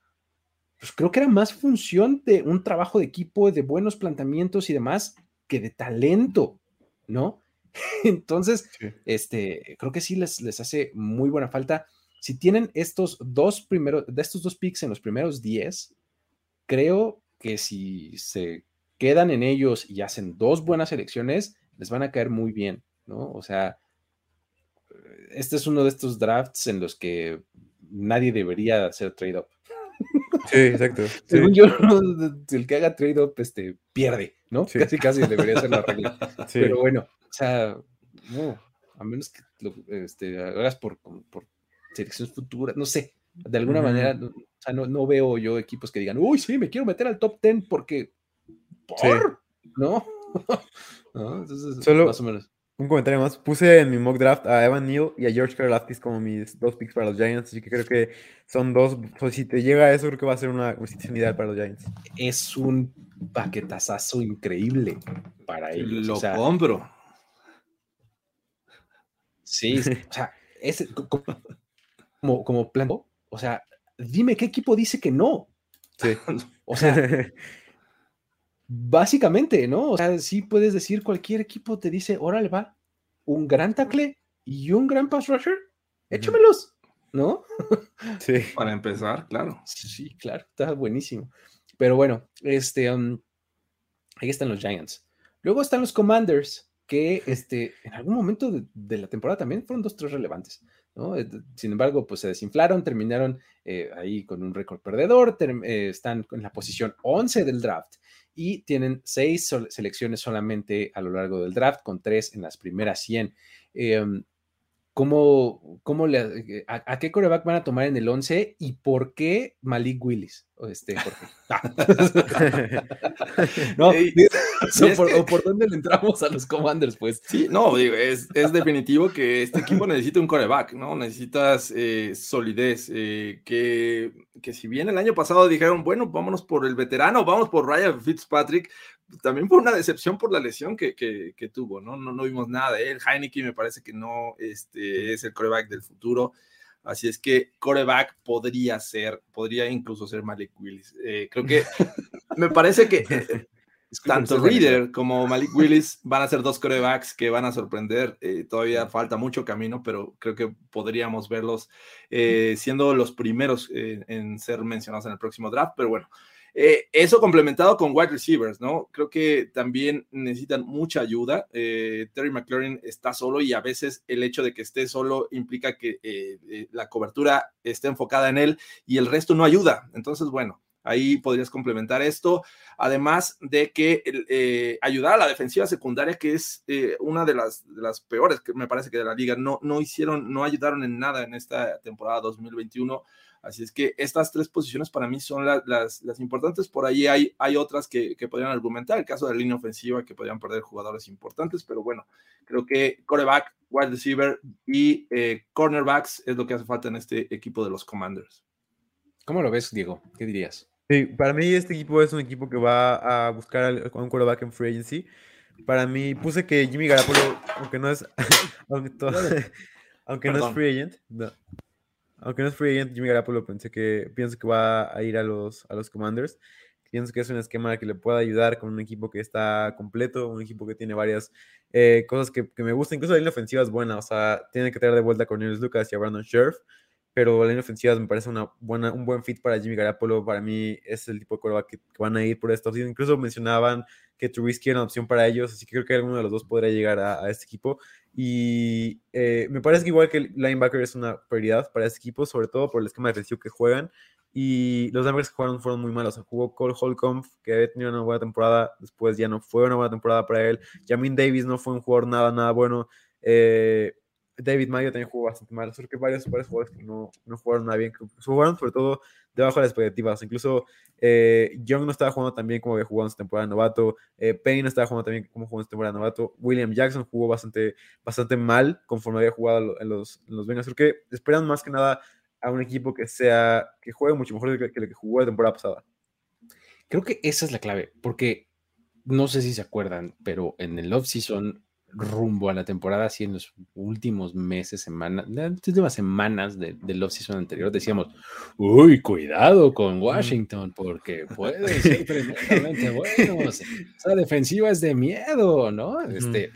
pues creo que era más función de un trabajo de equipo, de buenos planteamientos y demás, que de talento, ¿no? (laughs) Entonces, este, creo que sí les, les hace muy buena falta. Si tienen estos dos primeros, de estos dos picks en los primeros 10, creo que si se quedan en ellos y hacen dos buenas elecciones, les van a caer muy bien, ¿no? O sea, este es uno de estos drafts en los que nadie debería hacer trade-up. Sí, exacto. (laughs) Según yo, (laughs) el que haga trade-up este, pierde, ¿no? Casi, casi debería ser la regla. Pero bueno, sea, no, a menos que lo este, hagas por, por selecciones futuras, no sé, de alguna manera, o sea, no, no, veo yo equipos que digan, uy, sí, me quiero meter al top 10 porque ¿Por? (laughs) ¿No? Entonces, Solo más o menos. Un comentario más. Puse en mi mock draft a Evan Neal y a George Karlaftis como mis dos picks para los Giants, así que creo que son dos. Pues, si te llega eso, creo que va a ser una situación ideal para los Giants. Es un paquetazo increíble para ellos. Lo compro. Sí, o sea, (laughs) es como, como plan. O sea, dime qué equipo dice que no. Sí. O sea, (laughs) Básicamente, ¿no? O sea, sí puedes decir, cualquier equipo te dice, órale, va, un gran tackle y un gran pass rusher, échamelos, ¿no? (laughs) Sí. Para empezar, claro. Sí, claro, está buenísimo. Pero bueno, este, um, ahí están los Giants. Luego están los Commanders, que este, en algún momento de, la temporada también fueron dos, tres relevantes. ¿no? Eh, sin embargo, pues se desinflaron, terminaron eh, ahí con un récord perdedor, eh, están en la posición 11 del draft y tienen seis selecciones solamente a lo largo del draft, con tres en las primeras 100. Em, ¿Cómo, cómo le, a, qué coreback van a tomar en el 11 y por qué Malik Willis? Este, (laughs) (laughs) no, o, por, dónde le entramos a los Commanders, pues. Sí, no, es, es definitivo que este equipo necesita un coreback, ¿no? Necesitas eh, solidez. Eh, que, que si bien el año pasado dijeron, bueno, vámonos por el veterano, vamos por Ryan Fitzpatrick, también fue una decepción por la lesión que, que, tuvo, ¿no? ¿no? No vimos nada de él. Heineken me parece que no este, es el coreback del futuro. Así es que coreback podría ser, podría incluso ser Malik Willis. Eh, creo que (laughs) me parece que tanto Reader como Malik Willis van a ser dos corebacks que van a sorprender. Eh, todavía falta mucho camino, pero creo que podríamos verlos siendo los primeros en ser mencionados en el próximo draft. Pero bueno, eh, eso complementado con wide receivers, ¿no? Creo que también necesitan mucha ayuda. Eh, Terry McLaurin está solo y a veces el hecho de que esté solo implica que eh, la cobertura esté enfocada en él y el resto no ayuda. Entonces, bueno, ahí podrías complementar esto. Además de que ayudar a la defensiva secundaria, que es una de las, las, peores que me parece que de la liga, no, no hicieron, no ayudaron en nada en esta temporada 2021. Así es que estas tres posiciones para mí son las, importantes. Por ahí hay, hay otras que, podrían argumentar. El caso de la línea ofensiva, que podrían perder jugadores importantes, pero bueno, creo que coreback, wide receiver y eh, cornerbacks es lo que hace falta en este equipo de los Commanders. ¿Cómo lo ves, Diego? ¿Qué dirías? Sí, para mí este equipo es un equipo que va a buscar a un quarterback en free agency. Para mí puse que Jimmy Garapolo, aunque no es, (laughs) (laughs) aunque, no es free agent, no, aunque no es free agent, Jimmy Garapolo pensé que, pienso que va a ir a los, a los Commanders. Pienso que es un esquema que le puede ayudar con un equipo que está completo, un equipo que tiene varias eh, cosas que, que, me gustan. Incluso la línea ofensiva es buena, o sea, tiene que traer de vuelta a Cornelius Lucas y a Brandon Scherf, pero la línea ofensiva me parece una buena, un buen fit para Jimmy Garapolo. Para mí es el tipo de coreback que, van a ir por esto. Incluso mencionaban que Trubisky era una opción para ellos, así que creo que alguno de los dos podría llegar a, a este equipo. Y eh, me parece que igual que el linebacker es una prioridad para este equipo, sobre todo por el esquema defensivo que juegan. Y los linebackers que jugaron fueron muy malos. jugó Cole Holcomb, que había tenido una buena temporada, después ya no fue una buena temporada para él. Jamin Davis no fue un jugador nada, nada bueno. Eh, David Mayo también jugó bastante mal. Creo que varios, jugadores que no, no jugaron nada bien. Jugaron sobre todo debajo de las expectativas. Incluso eh, Young no estaba jugando tan bien como había jugado en su temporada de novato. Eh, Payne no estaba jugando tan como jugó en su temporada de novato. William Jackson jugó bastante, bastante mal conforme había jugado en los, en los Bengals. Creo que esperan más que nada a un equipo que sea que juegue mucho mejor que, que lo que jugó la temporada pasada. Creo que esa es la clave, porque no sé si se acuerdan, pero en el off-season rumbo a la temporada, así en los últimos meses, semanas, las últimas semanas de, del off-season anterior, decíamos, uy, cuidado con Washington, porque (laughs) puede ser tremendamente bueno. Esa defensiva es de miedo, ¿no? Este,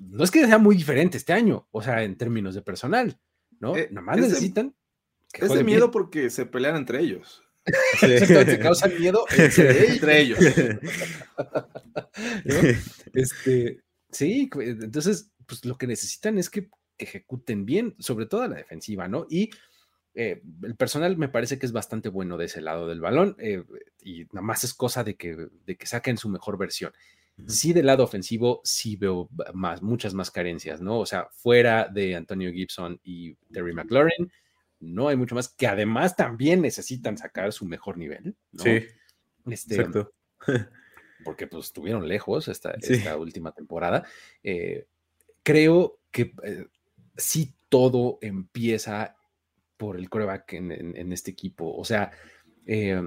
no es que sea muy diferente este año, o sea, en términos de personal, ¿no? Eh, Nomás de- necesitan. que Es de miedo bien. porque se pelean entre ellos. Exactamente, (laughs) causan miedo entre (laughs) Entre ellos. (laughs) ¿no? Este, sí, cu- entonces, pues lo que necesitan es que, ejecuten bien, sobre todo a la defensiva, ¿no? Y eh, el personal me parece que es bastante bueno de ese lado del balón eh, y nada más es cosa de que, de que saquen su mejor versión. Sí, del lado ofensivo, sí veo más, muchas más carencias, ¿no? O sea, fuera de Antonio Gibson y Terry McLaurin, no hay mucho más que además también necesitan sacar su mejor nivel, ¿no? Sí, Este, exacto. (laughs) porque pues estuvieron lejos esta, Sí. esta última temporada. Eh, creo que eh, sí todo empieza por el coreback en, en- en este equipo. O sea, eh,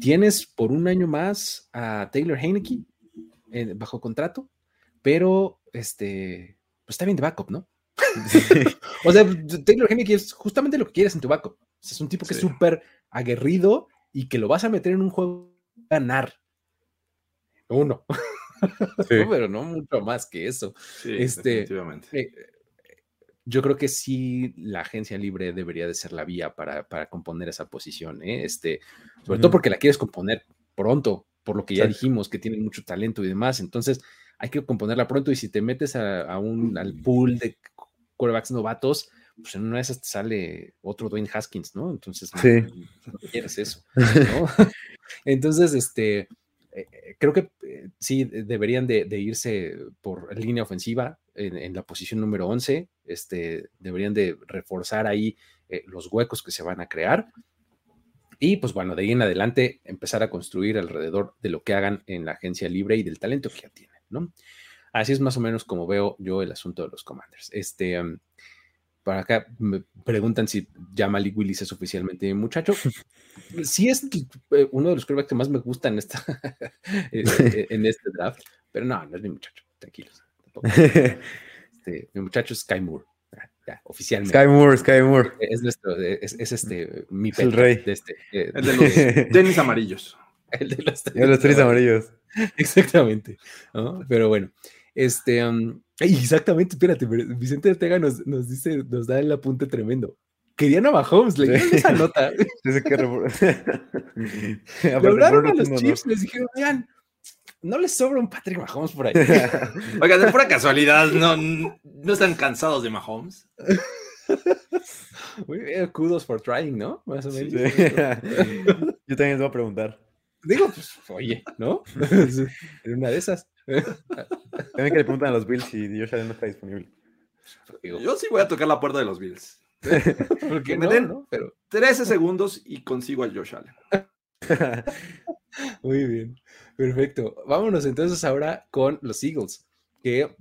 tienes por un año más a Taylor Heineke bajo contrato, pero este, pues está bien de backup, ¿no? (laughs) O sea, Taylor Heineke es justamente lo que quieres en tu backup. O sea, es un tipo que es súper aguerrido y que lo vas a meter en un juego a ganar. Uno, Sí. ¿no? (laughs) pero no mucho más que eso. Sí, Este. Eh, yo creo que sí la agencia libre debería de ser la vía para, para componer esa posición, ¿eh? este, sobre todo porque la quieres componer pronto, por lo que ya Exacto. dijimos que tienen mucho talento y demás, entonces hay que componerla pronto y si te metes a, a un, al pool de quarterbacks novatos, pues en una de esas te sale otro Dwayne Haskins, ¿no? Entonces no, Sí. no quieres eso, ¿no? (laughs) Entonces, este, eh, eh, creo que eh, sí de- deberían de, de irse por línea ofensiva en, en la posición número 11. Este, deberían de reforzar ahí eh, los huecos que se van a crear. Y pues bueno, de ahí en adelante empezar a construir alrededor de lo que hagan en la agencia libre y del talento que ya tienen, ¿no? Así es más o menos como veo yo el asunto de los Commanders. Este, um, para acá me preguntan si ya Malik Willis es oficialmente muchacho. (laughs) Sí es eh, uno de los quarterbacks que más me gustan en, esta, (laughs) eh, en este draft, pero no, no es mi muchacho, tranquilos. tampoco. (laughs) Este, mi muchacho es Sky Moore, ya, oficialmente. Sky Moore, Sky Moore. Es nuestro, es, es este, mi Es el rey. de este. eh, El de los tenis amarillos. el de los Ya los tres amarillos. Exactamente. ¿no? Pero bueno, este, um, exactamente, espérate, Vicente Ortega nos, nos dice, nos da el apunte tremendo. Querían a Mahomes, leyeron esa nota. (laughs) Que Le (laughs) por a los. Chiefs, les dijeron, oigan, no les sobra un Patrick Mahomes por ahí. (laughs) Oiga, de pura casualidad, ¿no, no están cansados de Mahomes? Muy bien, kudos for trying, ¿no? Más o menos. Sí. Yo también les voy a preguntar. Digo, pues, oye, ¿no? en una de esas. (laughs) También que le preguntan a los Bills si Josh Allen no está disponible. Digo, Yo sí voy a tocar la puerta de los Bills. (laughs) ¿por qué que me no, den- no? Pero 13 segundos y consigo a Josh Allen. (laughs) Muy bien, perfecto. Vámonos entonces ahora con los Eagles, que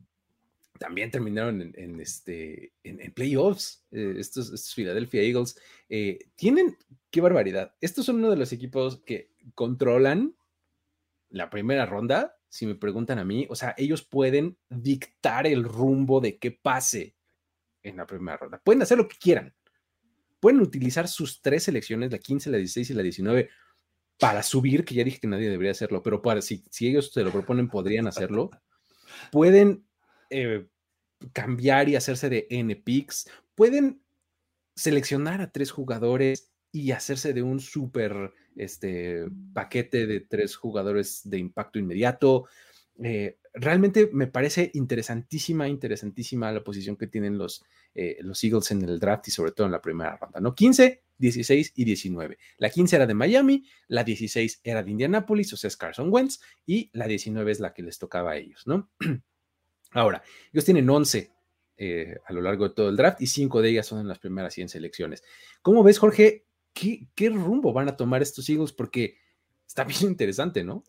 también terminaron en, en este, en, en playoffs. eh, estos, estos Philadelphia Eagles eh, tienen, qué barbaridad. Estos son uno de los equipos que controlan la primera ronda, si me preguntan a mí. O sea, ellos pueden dictar el rumbo de qué pase en la primera ronda. Pueden hacer lo que quieran. Pueden utilizar sus tres selecciones, la 15, la 16 y la 19, para subir, que ya dije que nadie debería hacerlo, pero para, si, si ellos se lo proponen, podrían hacerlo, pueden eh, cambiar y hacerse de N picks, pueden seleccionar a tres jugadores y hacerse de un super este, paquete de tres jugadores de impacto inmediato. Eh, realmente me parece interesantísima, interesantísima la posición que tienen los, eh, los Eagles en el draft y sobre todo en la primera ronda, ¿no? 15, 16 y 19. La 15 era de Miami, la 16 era de Indianapolis, o sea, es Carson Wentz, y la 19 es la que les tocaba a ellos, ¿no? (clears throat) Ahora, ellos tienen 11 eh, a lo largo de todo el draft y 5 de ellas son en las primeras 100 selecciones. ¿Cómo ves, Jorge? ¿Qué, rumbo van a tomar estos Eagles? Porque está (laughs) bien interesante, ¿no?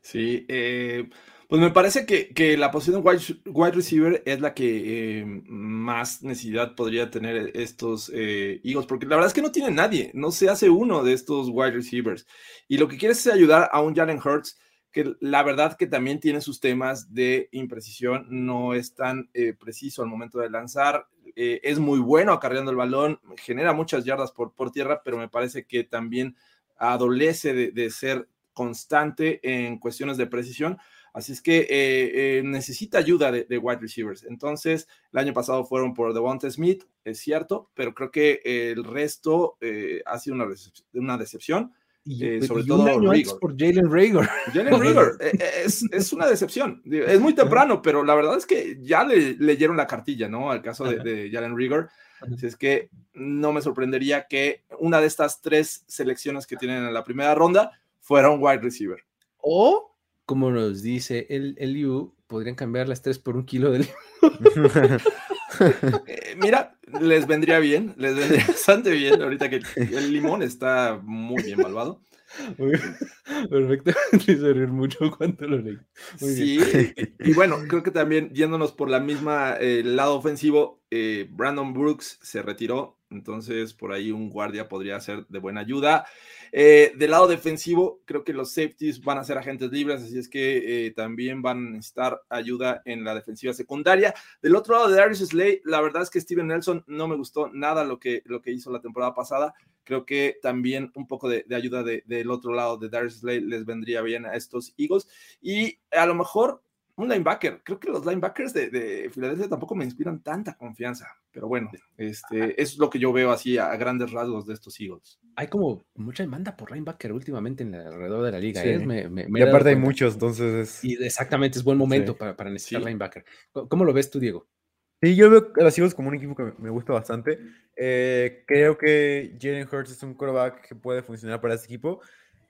Sí, eh, pues me parece que, la posición wide, wide, receiver es la que eh, más necesidad podría tener estos eh, Eagles, porque la verdad es que no tiene nadie, no se hace uno de estos wide receivers. Y lo que quiere es ayudar a un Jalen Hurts, que la verdad que también tiene sus temas de imprecisión, no es tan eh, preciso al momento de lanzar, es muy bueno acarreando el balón, genera muchas yardas por, por tierra, pero me parece que también adolece de, de ser constante en cuestiones de precisión Así es que eh, eh, necesita ayuda de, wide receivers. Entonces, el año pasado fueron por Devonta Smith, es cierto, pero creo que el resto eh, ha sido una, decepción. Y, sobre todo por Jalen Rager. (laughs) Jalen Rager (laughs) es, una decepción. Es muy temprano, pero la verdad es que ya le leyeron la cartilla, ¿no? Al caso de, Jalen Rager. Así es que no me sorprendería que una de estas tres selecciones que tienen en la primera ronda fuera un wide receiver. O como nos dice el, el U, podrían cambiar las tres por un kilo de (laughs) eh, Mira, les vendría bien, les vendría (laughs) bastante bien ahorita que el limón está muy bien malvado. Perfecto, hizo reír mucho (laughs) cuando lo leí. sí, (laughs) y, bueno, creo que también yéndonos por la misma eh, lado ofensivo, eh, Brandon Brooks se retiró, entonces por ahí un guardia podría ser de buena ayuda. Eh, del lado defensivo, creo que los safeties van a ser agentes libres, así es que eh, también van a necesitar ayuda en la defensiva secundaria. Del otro lado de Darius Slay, la verdad es que Steven Nelson no me gustó nada lo que, lo que hizo la temporada pasada. Creo que también un poco de, ayuda del otro lado de Darius Slay les vendría bien a estos Eagles. Y a lo mejor un linebacker. Creo que los linebackers de, de, Filadelfia tampoco me inspiran tanta confianza, pero bueno, este, es lo que yo veo así a, grandes rasgos de estos Eagles. Hay como mucha demanda por linebacker últimamente en alrededor de la liga. ¿eh? y aparte hay muchos, entonces. Y exactamente, es buen momento para, para, necesitar linebacker. ¿Cómo lo ves tú, Diego? Sí, yo veo a los Eagles como un equipo que me gusta bastante. Eh, creo que Jalen Hurts es un quarterback que puede funcionar para este equipo.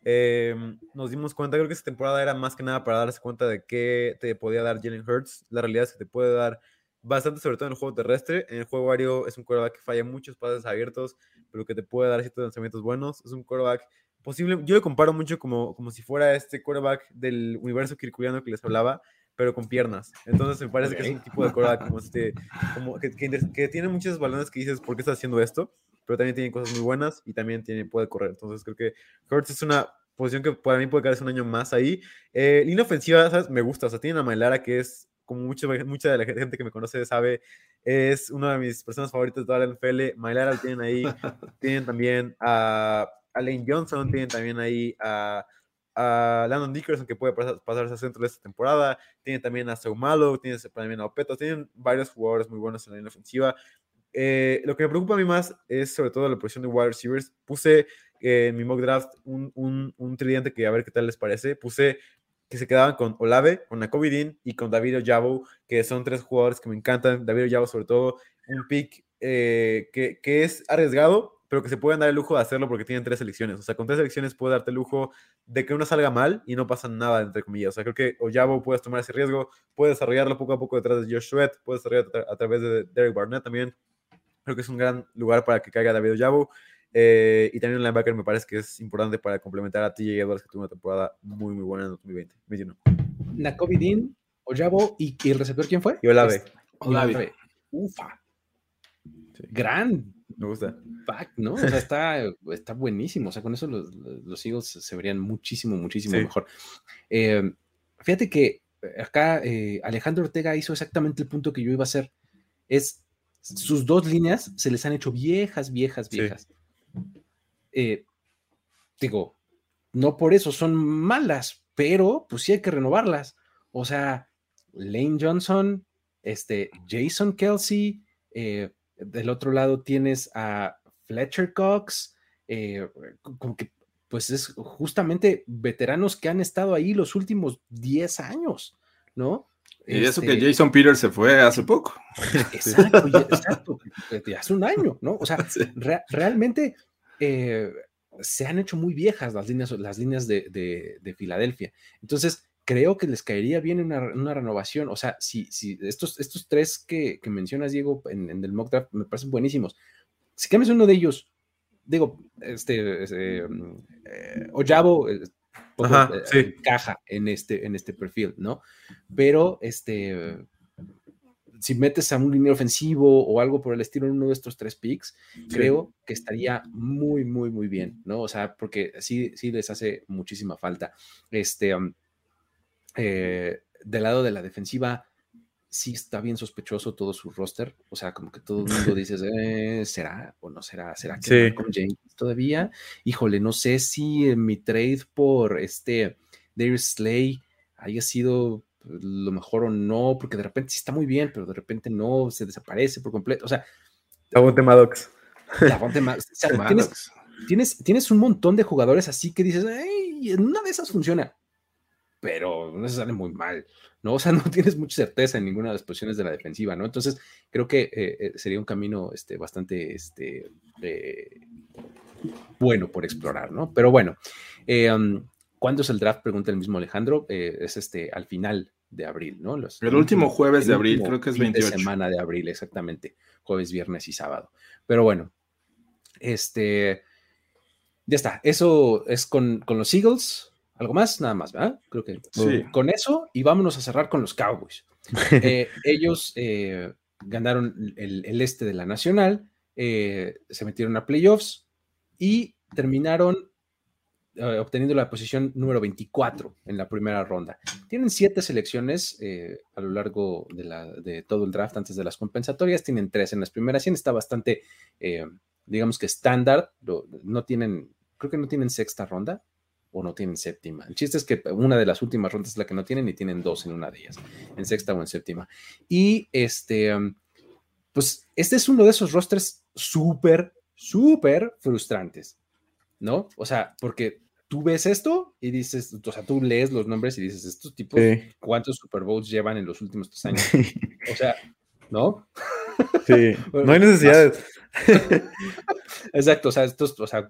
Em, nos dimos cuenta, creo que esta temporada era más que nada para darse cuenta de qué te podía dar Jalen Hurts. La realidad es que te puede dar bastante, sobre todo en el juego terrestre. En el juego aéreo es un quarterback que falla muchos pases abiertos, pero que te puede dar ciertos lanzamientos buenos. Es un quarterback posible. Yo le comparo mucho como, como si fuera este quarterback del universo kirkuliano que les hablaba, pero con piernas. Entonces me parece que es un tipo de quarterback como este, como que, que, tiene muchos balones que dices, ¿por qué está haciendo esto? pero también tiene cosas muy buenas y también tiene, puede correr. Entonces creo que Hurts es una posición que para mí puede quedarse un año más ahí. Eh, línea ofensiva, ¿sabes? Me gusta. O sea, tiene a Mailara que es, como mucho, mucha de la gente que me conoce sabe, es una de mis personas favoritas de toda la NFL. Mailara lo tienen ahí. (laughs) tienen también a, a Lane Johnson, tienen también ahí a a Landon Dickerson, que puede pasar, pasarse a centro de esta temporada. Tienen también a Seumalo, tienen también a Opeto. Tienen varios jugadores muy buenos en la línea ofensiva. Eh, lo que me preocupa a mí más es sobre todo la posición de wide receivers. Puse eh, en mi mock draft un, un, un, tridente que a ver qué tal les parece. Puse que se quedaban con Olave, con Nakobe Dean y con David Ojabo, que son tres jugadores que me encantan. David Ojabo sobre todo, un pick eh, que, que, es arriesgado, pero que se pueden dar el lujo de hacerlo porque tienen tres selecciones. O sea, con tres selecciones puede darte el lujo de que una salga mal y no pasa nada, entre comillas. O sea, creo que Ojabo puedes tomar ese riesgo, puedes desarrollarlo poco a poco detrás de Josh Sweat, puedes desarrollarlo a, través de Derek Barnett también. Creo que es un gran lugar para que caiga David Ojabo. Eh, y también un linebacker me parece que es importante para complementar a TJ Edwards, que tuvo una temporada muy, muy buena en 2020. 21. Nakobe Dean, Ojabo y, el receptor, ¿quién fue? Y Olave. Olave. Ufa. Gran. Me gusta. Fact, ¿no? O sea, está, está buenísimo. O sea, con eso los, los Eagles se verían muchísimo, muchísimo mejor. Eh, fíjate que acá eh, Alejandro Ortega hizo exactamente el punto que yo iba a hacer. Es sus dos líneas se les han hecho viejas, viejas, viejas. Eh, digo, no por eso son malas, pero pues sí hay que renovarlas. O sea, Lane Johnson, este, Jason Kelsey, eh, del otro lado tienes a Fletcher Cox, eh, como que pues es justamente veteranos que han estado ahí los últimos 10 años, ¿no? Y eso que este Jason Peters se fue hace poco. (laughs) Exacto, (laughs) exacto, hace un año, ¿no? O sea, (laughs) realmente eh, se han hecho muy viejas las líneas, las líneas de, de, Filadelfia. Entonces, creo que les caería bien una, renovación. O sea, si, si estos, estos tres que, que mencionas, Diego, en, en, el mock draft me parecen buenísimos. Si cambias uno de ellos digo, este, este eh, Ojabo eh, eh, encaja en este, en este perfil, ¿no? Pero este, si metes a un línea ofensivo o algo por el estilo en uno de estos tres picks, creo que estaría muy, muy, muy bien, ¿no? O sea, porque sí, sí les hace muchísima falta. Este, um, del lado de la defensiva, sí está bien sospechoso todo su roster. O sea, como que todo el mundo (laughs) dice, eh, ¿será o no será? ¿Será que con James todavía? Híjole, no sé si mi trade por este Darius Slay haya sido lo mejor o no, porque de repente sí está muy bien, pero de repente no, se desaparece por completo. O sea, Davonte Maddox. Davonte (laughs) Maddox. O sea, tienes, tienes, tienes, un montón de jugadores así que dices, en una de esas funciona, pero no se sale muy mal. ¿no? O sea, (laughs) no tienes mucha certeza en ninguna de las posiciones de la defensiva, ¿no? Entonces, creo que eh, eh, sería un camino este, bastante este, eh, bueno por explorar, ¿no? Pero bueno, um, ¿cuándo es el draft? Pregunta el mismo Alejandro. es este, al final de abril, ¿no? el último jueves de abril, creo que es 28. semana de abril, exactamente. Jueves, viernes y sábado. Pero bueno, este... Ya está, eso es con, con los Eagles. ¿Algo más? Nada más, ¿verdad? Creo que con eso y vámonos a cerrar con los Cowboys. (laughs) Eh, ellos eh, ganaron el, este de la Nacional, eh, se metieron a playoffs y terminaron obteniendo la posición número 24 en la primera ronda. Tienen siete selecciones a lo largo de, la, de, todo el draft antes de las compensatorias, tienen tres en las primeras 100, está bastante, digamos que estándar, no tienen, creo que no tienen sexta ronda, o no tienen séptima. El chiste es que una de las últimas rondas es la que no tienen y tienen dos en una de ellas, en sexta o en séptima. Y este, um, pues este es uno de esos rosters súper, súper frustrantes, ¿no? O sea, porque tú ves esto y dices, o sea, tú lees los nombres y dices, estos tipos, ¿cuántos Super Bowls llevan en los últimos tres años? (laughs) o sea, ¿no? Sí, no hay (laughs) necesidades. (laughs) Exacto, o sea, estos, o sea,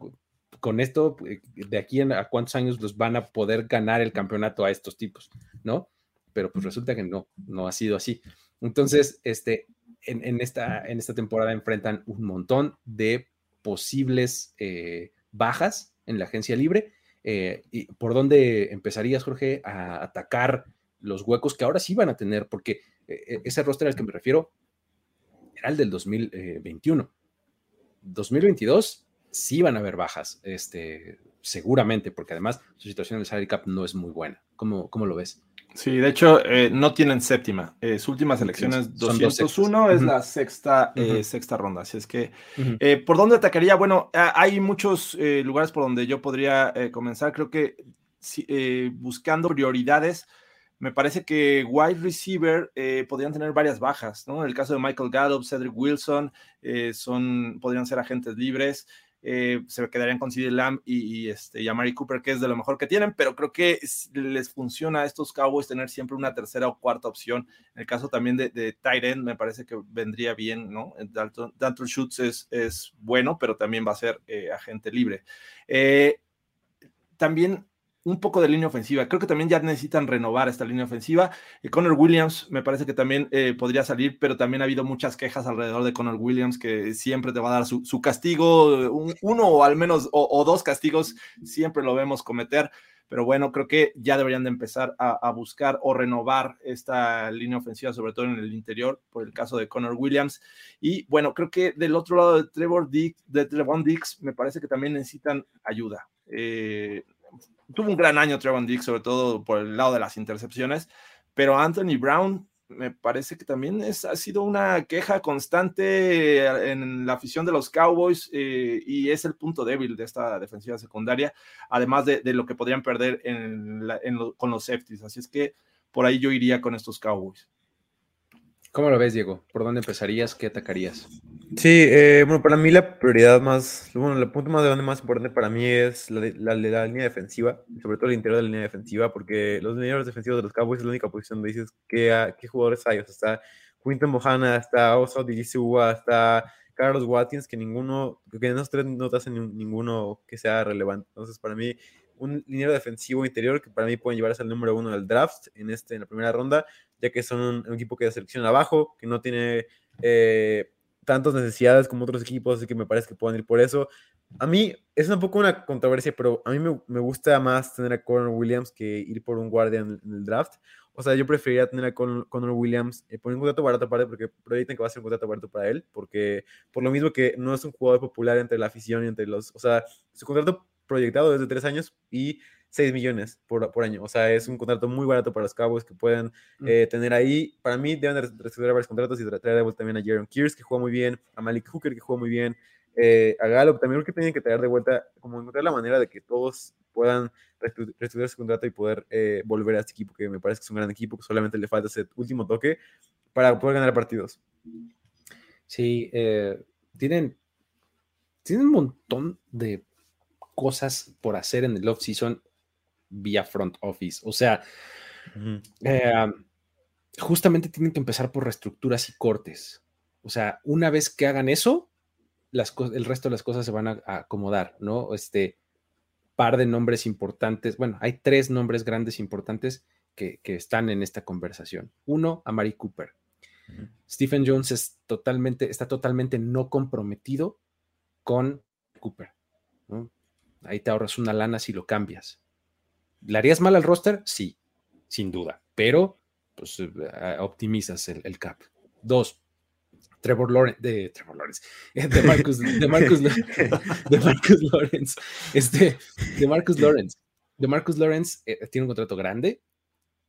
con esto, eh, de aquí a cuántos años los van a poder ganar el campeonato a estos tipos, ¿no? Pero pues resulta que no, no ha sido así. Entonces, este, en, esta, en esta temporada enfrentan un montón de posibles eh, bajas en la agencia libre. Eh, ¿y ¿Por dónde empezarías, Jorge, a atacar los huecos que ahora sí van a tener? Porque ese roster al que me refiero era el del 2021. 2022 sí van a haber bajas, este, seguramente, porque además su situación en el salary cap no es muy buena. ¿Cómo, cómo lo ves? Sí, de hecho, eh, no tienen séptima. Eh, su última selección es 201, es la sexta, eh, sexta ronda. Así es que, ¿por dónde atacaría? Bueno, hay muchos lugares por donde yo podría comenzar. Creo que buscando prioridades, me parece que wide receiver podrían tener varias bajas, ¿no? En el caso de Michael Gallup, Cedric Wilson, son, podrían ser agentes libres. Eh, se quedarían con CD Lamb y, este, y a Mary Cooper, que es de lo mejor que tienen, pero creo que les funciona a estos Cowboys tener siempre una tercera o cuarta opción. En el caso también de, de me parece que vendría bien, ¿no? Dalton, Dalton Schutz es, es, bueno, pero también va a ser eh, agente libre. Eh, también un poco de línea ofensiva. Creo que también ya necesitan renovar esta línea ofensiva. Y Connor Williams me parece que también eh, podría salir, pero también ha habido muchas quejas alrededor de Connor Williams que siempre te va a dar su, castigo, uno o al menos o, dos castigos, siempre lo vemos cometer. Pero bueno, creo que ya deberían de empezar a, buscar o renovar esta línea ofensiva, sobre todo en el interior, por el caso de Connor Williams. Y bueno, creo que del otro lado de Trevor de Trevon Dix, me parece que también necesitan ayuda. Eh, tuvo un gran año Trevon Dix, sobre todo por el lado de las intercepciones, pero Anthony Brown me parece que también es, ha sido una queja constante en la afición de los Cowboys eh, y es el punto débil de esta defensiva secundaria, además de, lo que podrían perder con los safeties. Así es que por ahí yo iría con estos Cowboys. ¿Cómo lo ves, Diego? ¿Por dónde empezarías? ¿Qué atacarías? Sí, eh, bueno, para mí la prioridad más, bueno, el punto más grande, más importante para mí es la, la, la, línea defensiva, sobre todo el interior de la línea defensiva, porque los lineros defensivos de los Cowboys es la única posición donde dices qué, qué jugadores hay. O sea, está Quinton Mohana, está Oso Digisua, está Carlos Watkins, que ninguno, que en esos tres no te hacen ninguno que sea relevante. Entonces, para mí, un liniero defensivo interior que para mí pueden llevarse al número uno del draft en, este, en la primera ronda, ya que son un, equipo que de selección abajo, que no tiene eh, tantas necesidades como otros equipos, así que me parece que pueden ir por eso. A mí es un poco una controversia, pero a mí me, gusta más tener a Conor Williams que ir por un guardia en, el draft. O sea, yo preferiría tener a Conor, Williams eh, por un contrato barato aparte, porque proyectan que va a ser un contrato barato para él, porque por lo mismo que no es un jugador popular entre la afición y entre los. O sea, su contrato proyectado desde tres años y 6 millones por, por, año. O sea, es un contrato muy barato para los Cowboys que pueden eh, tener ahí. Para mí deben de reestructurar varios contratos y traer de vuelta también a Jaron Kears, que juega muy bien, a Malik Hooker, que juega muy bien, eh, a Gallup. También creo que tienen que traer de vuelta, como encontrar la manera de que todos puedan reestructurar su contrato y poder eh, volver a este equipo, que me parece que es un gran equipo, que solamente le falta ese último toque para poder ganar partidos. Sí, tienen, tienen un montón de cosas por hacer en el off-season vía front office. O sea, eh, justamente tienen que empezar por reestructuras y cortes. O sea, una vez que hagan eso, las el resto de las cosas se van a, acomodar, ¿no? Este par de nombres importantes. Bueno, hay tres nombres grandes importantes que, están en esta conversación. Uno, Amari Cooper. Stephen Jones es totalmente, está totalmente no comprometido con Cooper. ¿no? Ahí te ahorras una lana si lo cambias. ¿Le harías mal al roster? Sí, sin duda, pero pues eh, optimizas el, cap. Dos, Trevor Lawrence, de Trevor Lawrence, de Marcus, de Marcus, de Marcus Lawrence, este, de Marcus Lawrence, de Marcus Lawrence eh, tiene un contrato grande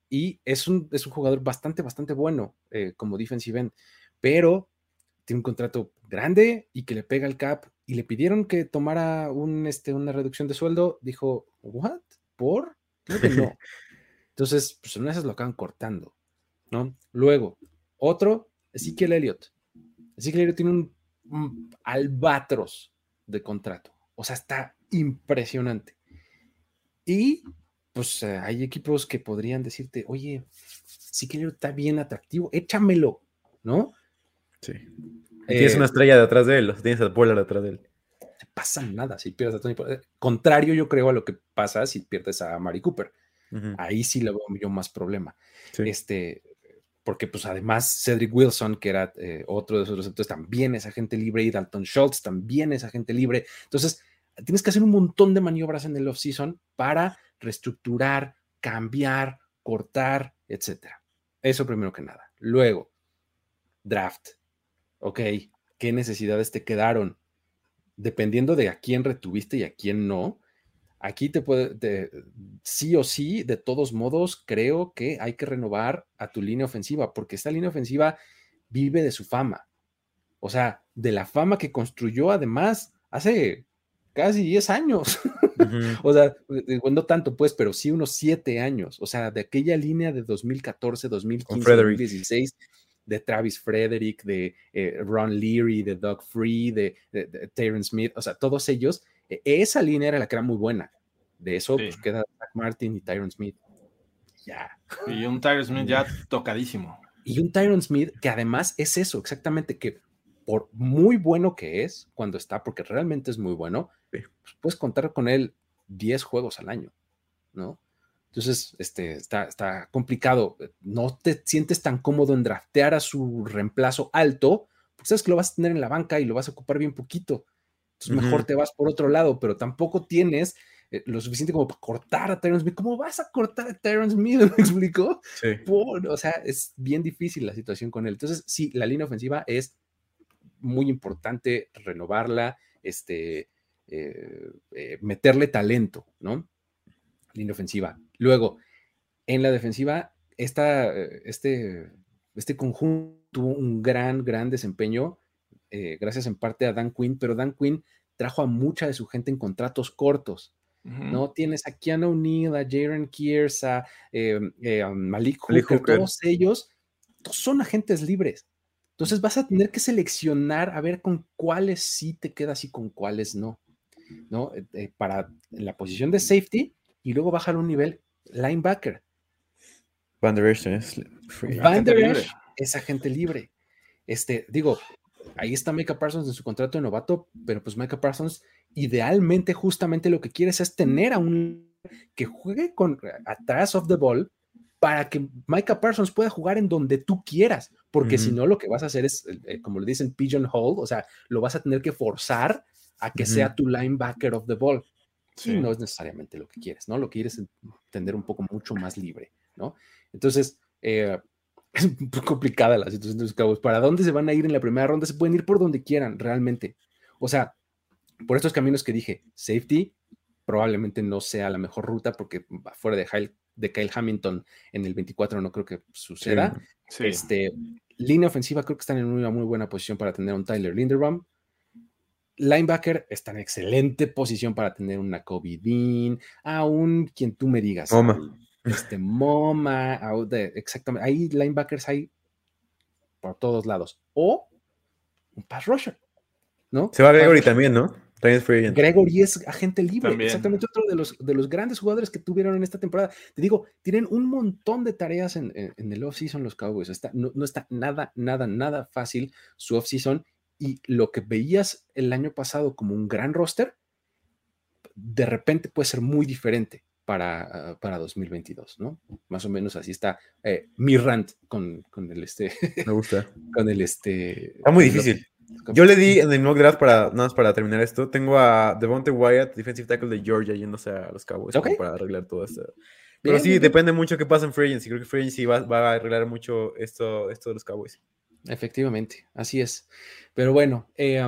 y es un, es un jugador bastante, bastante bueno eh, como defensive end, pero tiene un contrato grande y que le pega el cap y le pidieron que tomara un, este, una reducción de sueldo, dijo, ¿what? ¿Por? Creo que no. (laughs) Entonces, pues en esas lo acaban cortando, ¿no? Luego, otro, Ezekiel Elliott. Ezekiel Elliott tiene un, albatros de contrato. O sea, está impresionante. Y pues eh, hay equipos que podrían decirte, oye, Elliott está bien atractivo, échamelo, ¿no? Sí. tienes una eh, estrella detrás de él, tienes a detrás de él. Pasa nada si pierdes a Tony Pollard. Contrario, yo creo, a lo que pasa si pierdes a Mari Cooper. Ahí sí le veo yo más problema. Este, porque pues además Cedric Wilson, que era eh, otro de esos receptores, también es agente libre, y Dalton Schultz también es agente libre. Entonces, tienes que hacer un montón de maniobras en el offseason para reestructurar, cambiar, cortar, etcétera. Eso primero que nada. Luego, draft ok, ¿qué necesidades te quedaron? Dependiendo de a quién retuviste y a quién no, aquí te puede, sí o sí, de todos modos, creo que hay que renovar a tu línea ofensiva, porque esta línea ofensiva vive de su fama. O sea, de la fama que construyó además hace casi 10 años. (laughs) o sea, no tanto pues, pero sí unos 7 años. O sea, de aquella línea de 2014, 2015, 2016 de Travis Frederick, de eh, Ron Leary, de Doug Free, de, de, Smith, o sea, todos ellos, e, esa línea era la que era muy buena. De eso pues, queda Zach Martin y Tyron Smith. Ya. Y un Tyron Smith ya tocadísimo. Y un Tyron Smith que además es eso, exactamente, que por muy bueno que es cuando está, porque realmente es muy bueno, pues, puedes contar con él 10 juegos al año, ¿no? Entonces, este, está, está complicado. No te sientes tan cómodo en draftear a su reemplazo alto, porque sabes que lo vas a tener en la banca y lo vas a ocupar bien poquito. Entonces, mejor te vas por otro lado, pero tampoco tienes eh, lo suficiente como para cortar a Tyron Smith. ¿Cómo vas a cortar a Tyron Smith? (laughs) ¿Me explicó? Sí. o sea, es bien difícil la situación con él. Entonces, sí, la línea ofensiva es muy importante renovarla, este, eh, eh, meterle talento, ¿no? Línea ofensiva. Luego, en la defensiva, esta, este este conjunto tuvo un gran, gran desempeño, eh, gracias en parte a Dan Quinn, pero Dan Quinn trajo a mucha de su gente en contratos cortos. ¿no? Tienes a Keanu O'Neill, a Jaren Kears, a eh, eh, Malik Hooker, todos ellos son agentes libres. Entonces vas a tener que seleccionar a ver con cuáles sí te quedas y con cuáles no, ¿no? para la posición de safety y luego bajar un nivel linebacker. Van der Esch es Van der Esch es agente libre. Este, digo, ahí está Micah Parsons en su contrato de novato, pero pues Micah Parsons idealmente justamente lo que quieres es tener a un que juegue con atrás of the ball para que Micah Parsons pueda jugar en donde tú quieras, porque si no lo que vas a hacer es, eh, como le dicen, pigeonhole, o sea, lo vas a tener que forzar a que sea tu linebacker of the ball. Sí. no es necesariamente lo que quieres, ¿no? Lo que quieres es tener un poco mucho más libre, ¿no? Entonces, eh, (laughs) es un poco complicada la situación de los Cowboys. ¿Para dónde se van a ir en la primera ronda? Se pueden ir por donde quieran, realmente. O sea, por estos caminos que dije, safety probablemente no sea la mejor ruta porque fuera de, Kyle, de Kyle Hamilton en el 24 no creo que suceda. Este, línea ofensiva creo que están en una muy buena posición para tener un Tyler Linderbaum. Linebacker está en excelente posición para tener una Kobe Dean, aún quien tú me digas. Moma. Este Moma, exactamente. Ahí linebackers hay por todos lados. O un pass rusher, ¿no? Se va a Gregory también, ¿no? También Gregory es agente libre, exactamente otro de los, de los grandes jugadores que tuvieron en esta temporada. Te digo, tienen un montón de tareas en, en, el off-season los Cowboys. Está, no, no, está nada, nada, nada fácil su off-season y lo que veías el año pasado como un gran roster, de repente puede ser muy diferente para, para 2022, ¿no? Más o menos así está eh, mi rant con, con, el este. Me gusta. (laughs) con el este. Está muy difícil. Yo le di en el mock draft para, nada más para terminar esto. Tengo a Devonte Wyatt, defensive tackle de Georgia, yéndose a los Cowboys para arreglar todo esto. Pero sí, depende mucho qué pasa en Free Agency. Creo que Free Agency va, va, a arreglar mucho esto, esto de los Cowboys. Efectivamente, así es. Pero bueno, eh,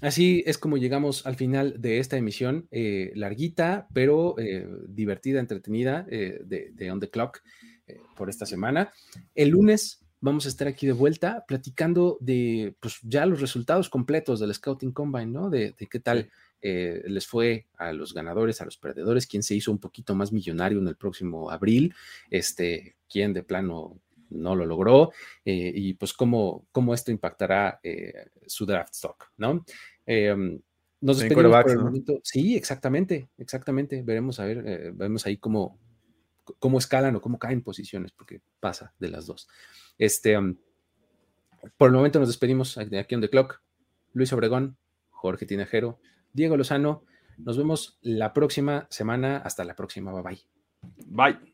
así es como llegamos al final de esta emisión, eh, larguita, pero eh, divertida, entretenida, de, de, On the Clock por esta semana. El lunes vamos a estar aquí de vuelta platicando de pues, ya los resultados completos del Scouting Combine, ¿no? De, qué tal les fue a los ganadores, a los perdedores, quién se hizo un poquito más millonario en el próximo abril, este, quién de plano no lo logró eh, y pues cómo, cómo esto impactará eh, su draft stock, ¿no? Em, nos despedimos por el momento. Sí, exactamente, exactamente. Veremos a ver, eh, vemos ahí cómo, cómo escalan o cómo caen posiciones, porque pasa de las dos. Este, por el momento nos despedimos de aquí on the clock. Luis Obregón, Jorge Tinajero, Diego Lozano. Nos vemos la próxima semana. Hasta la próxima. Bye bye. Bye.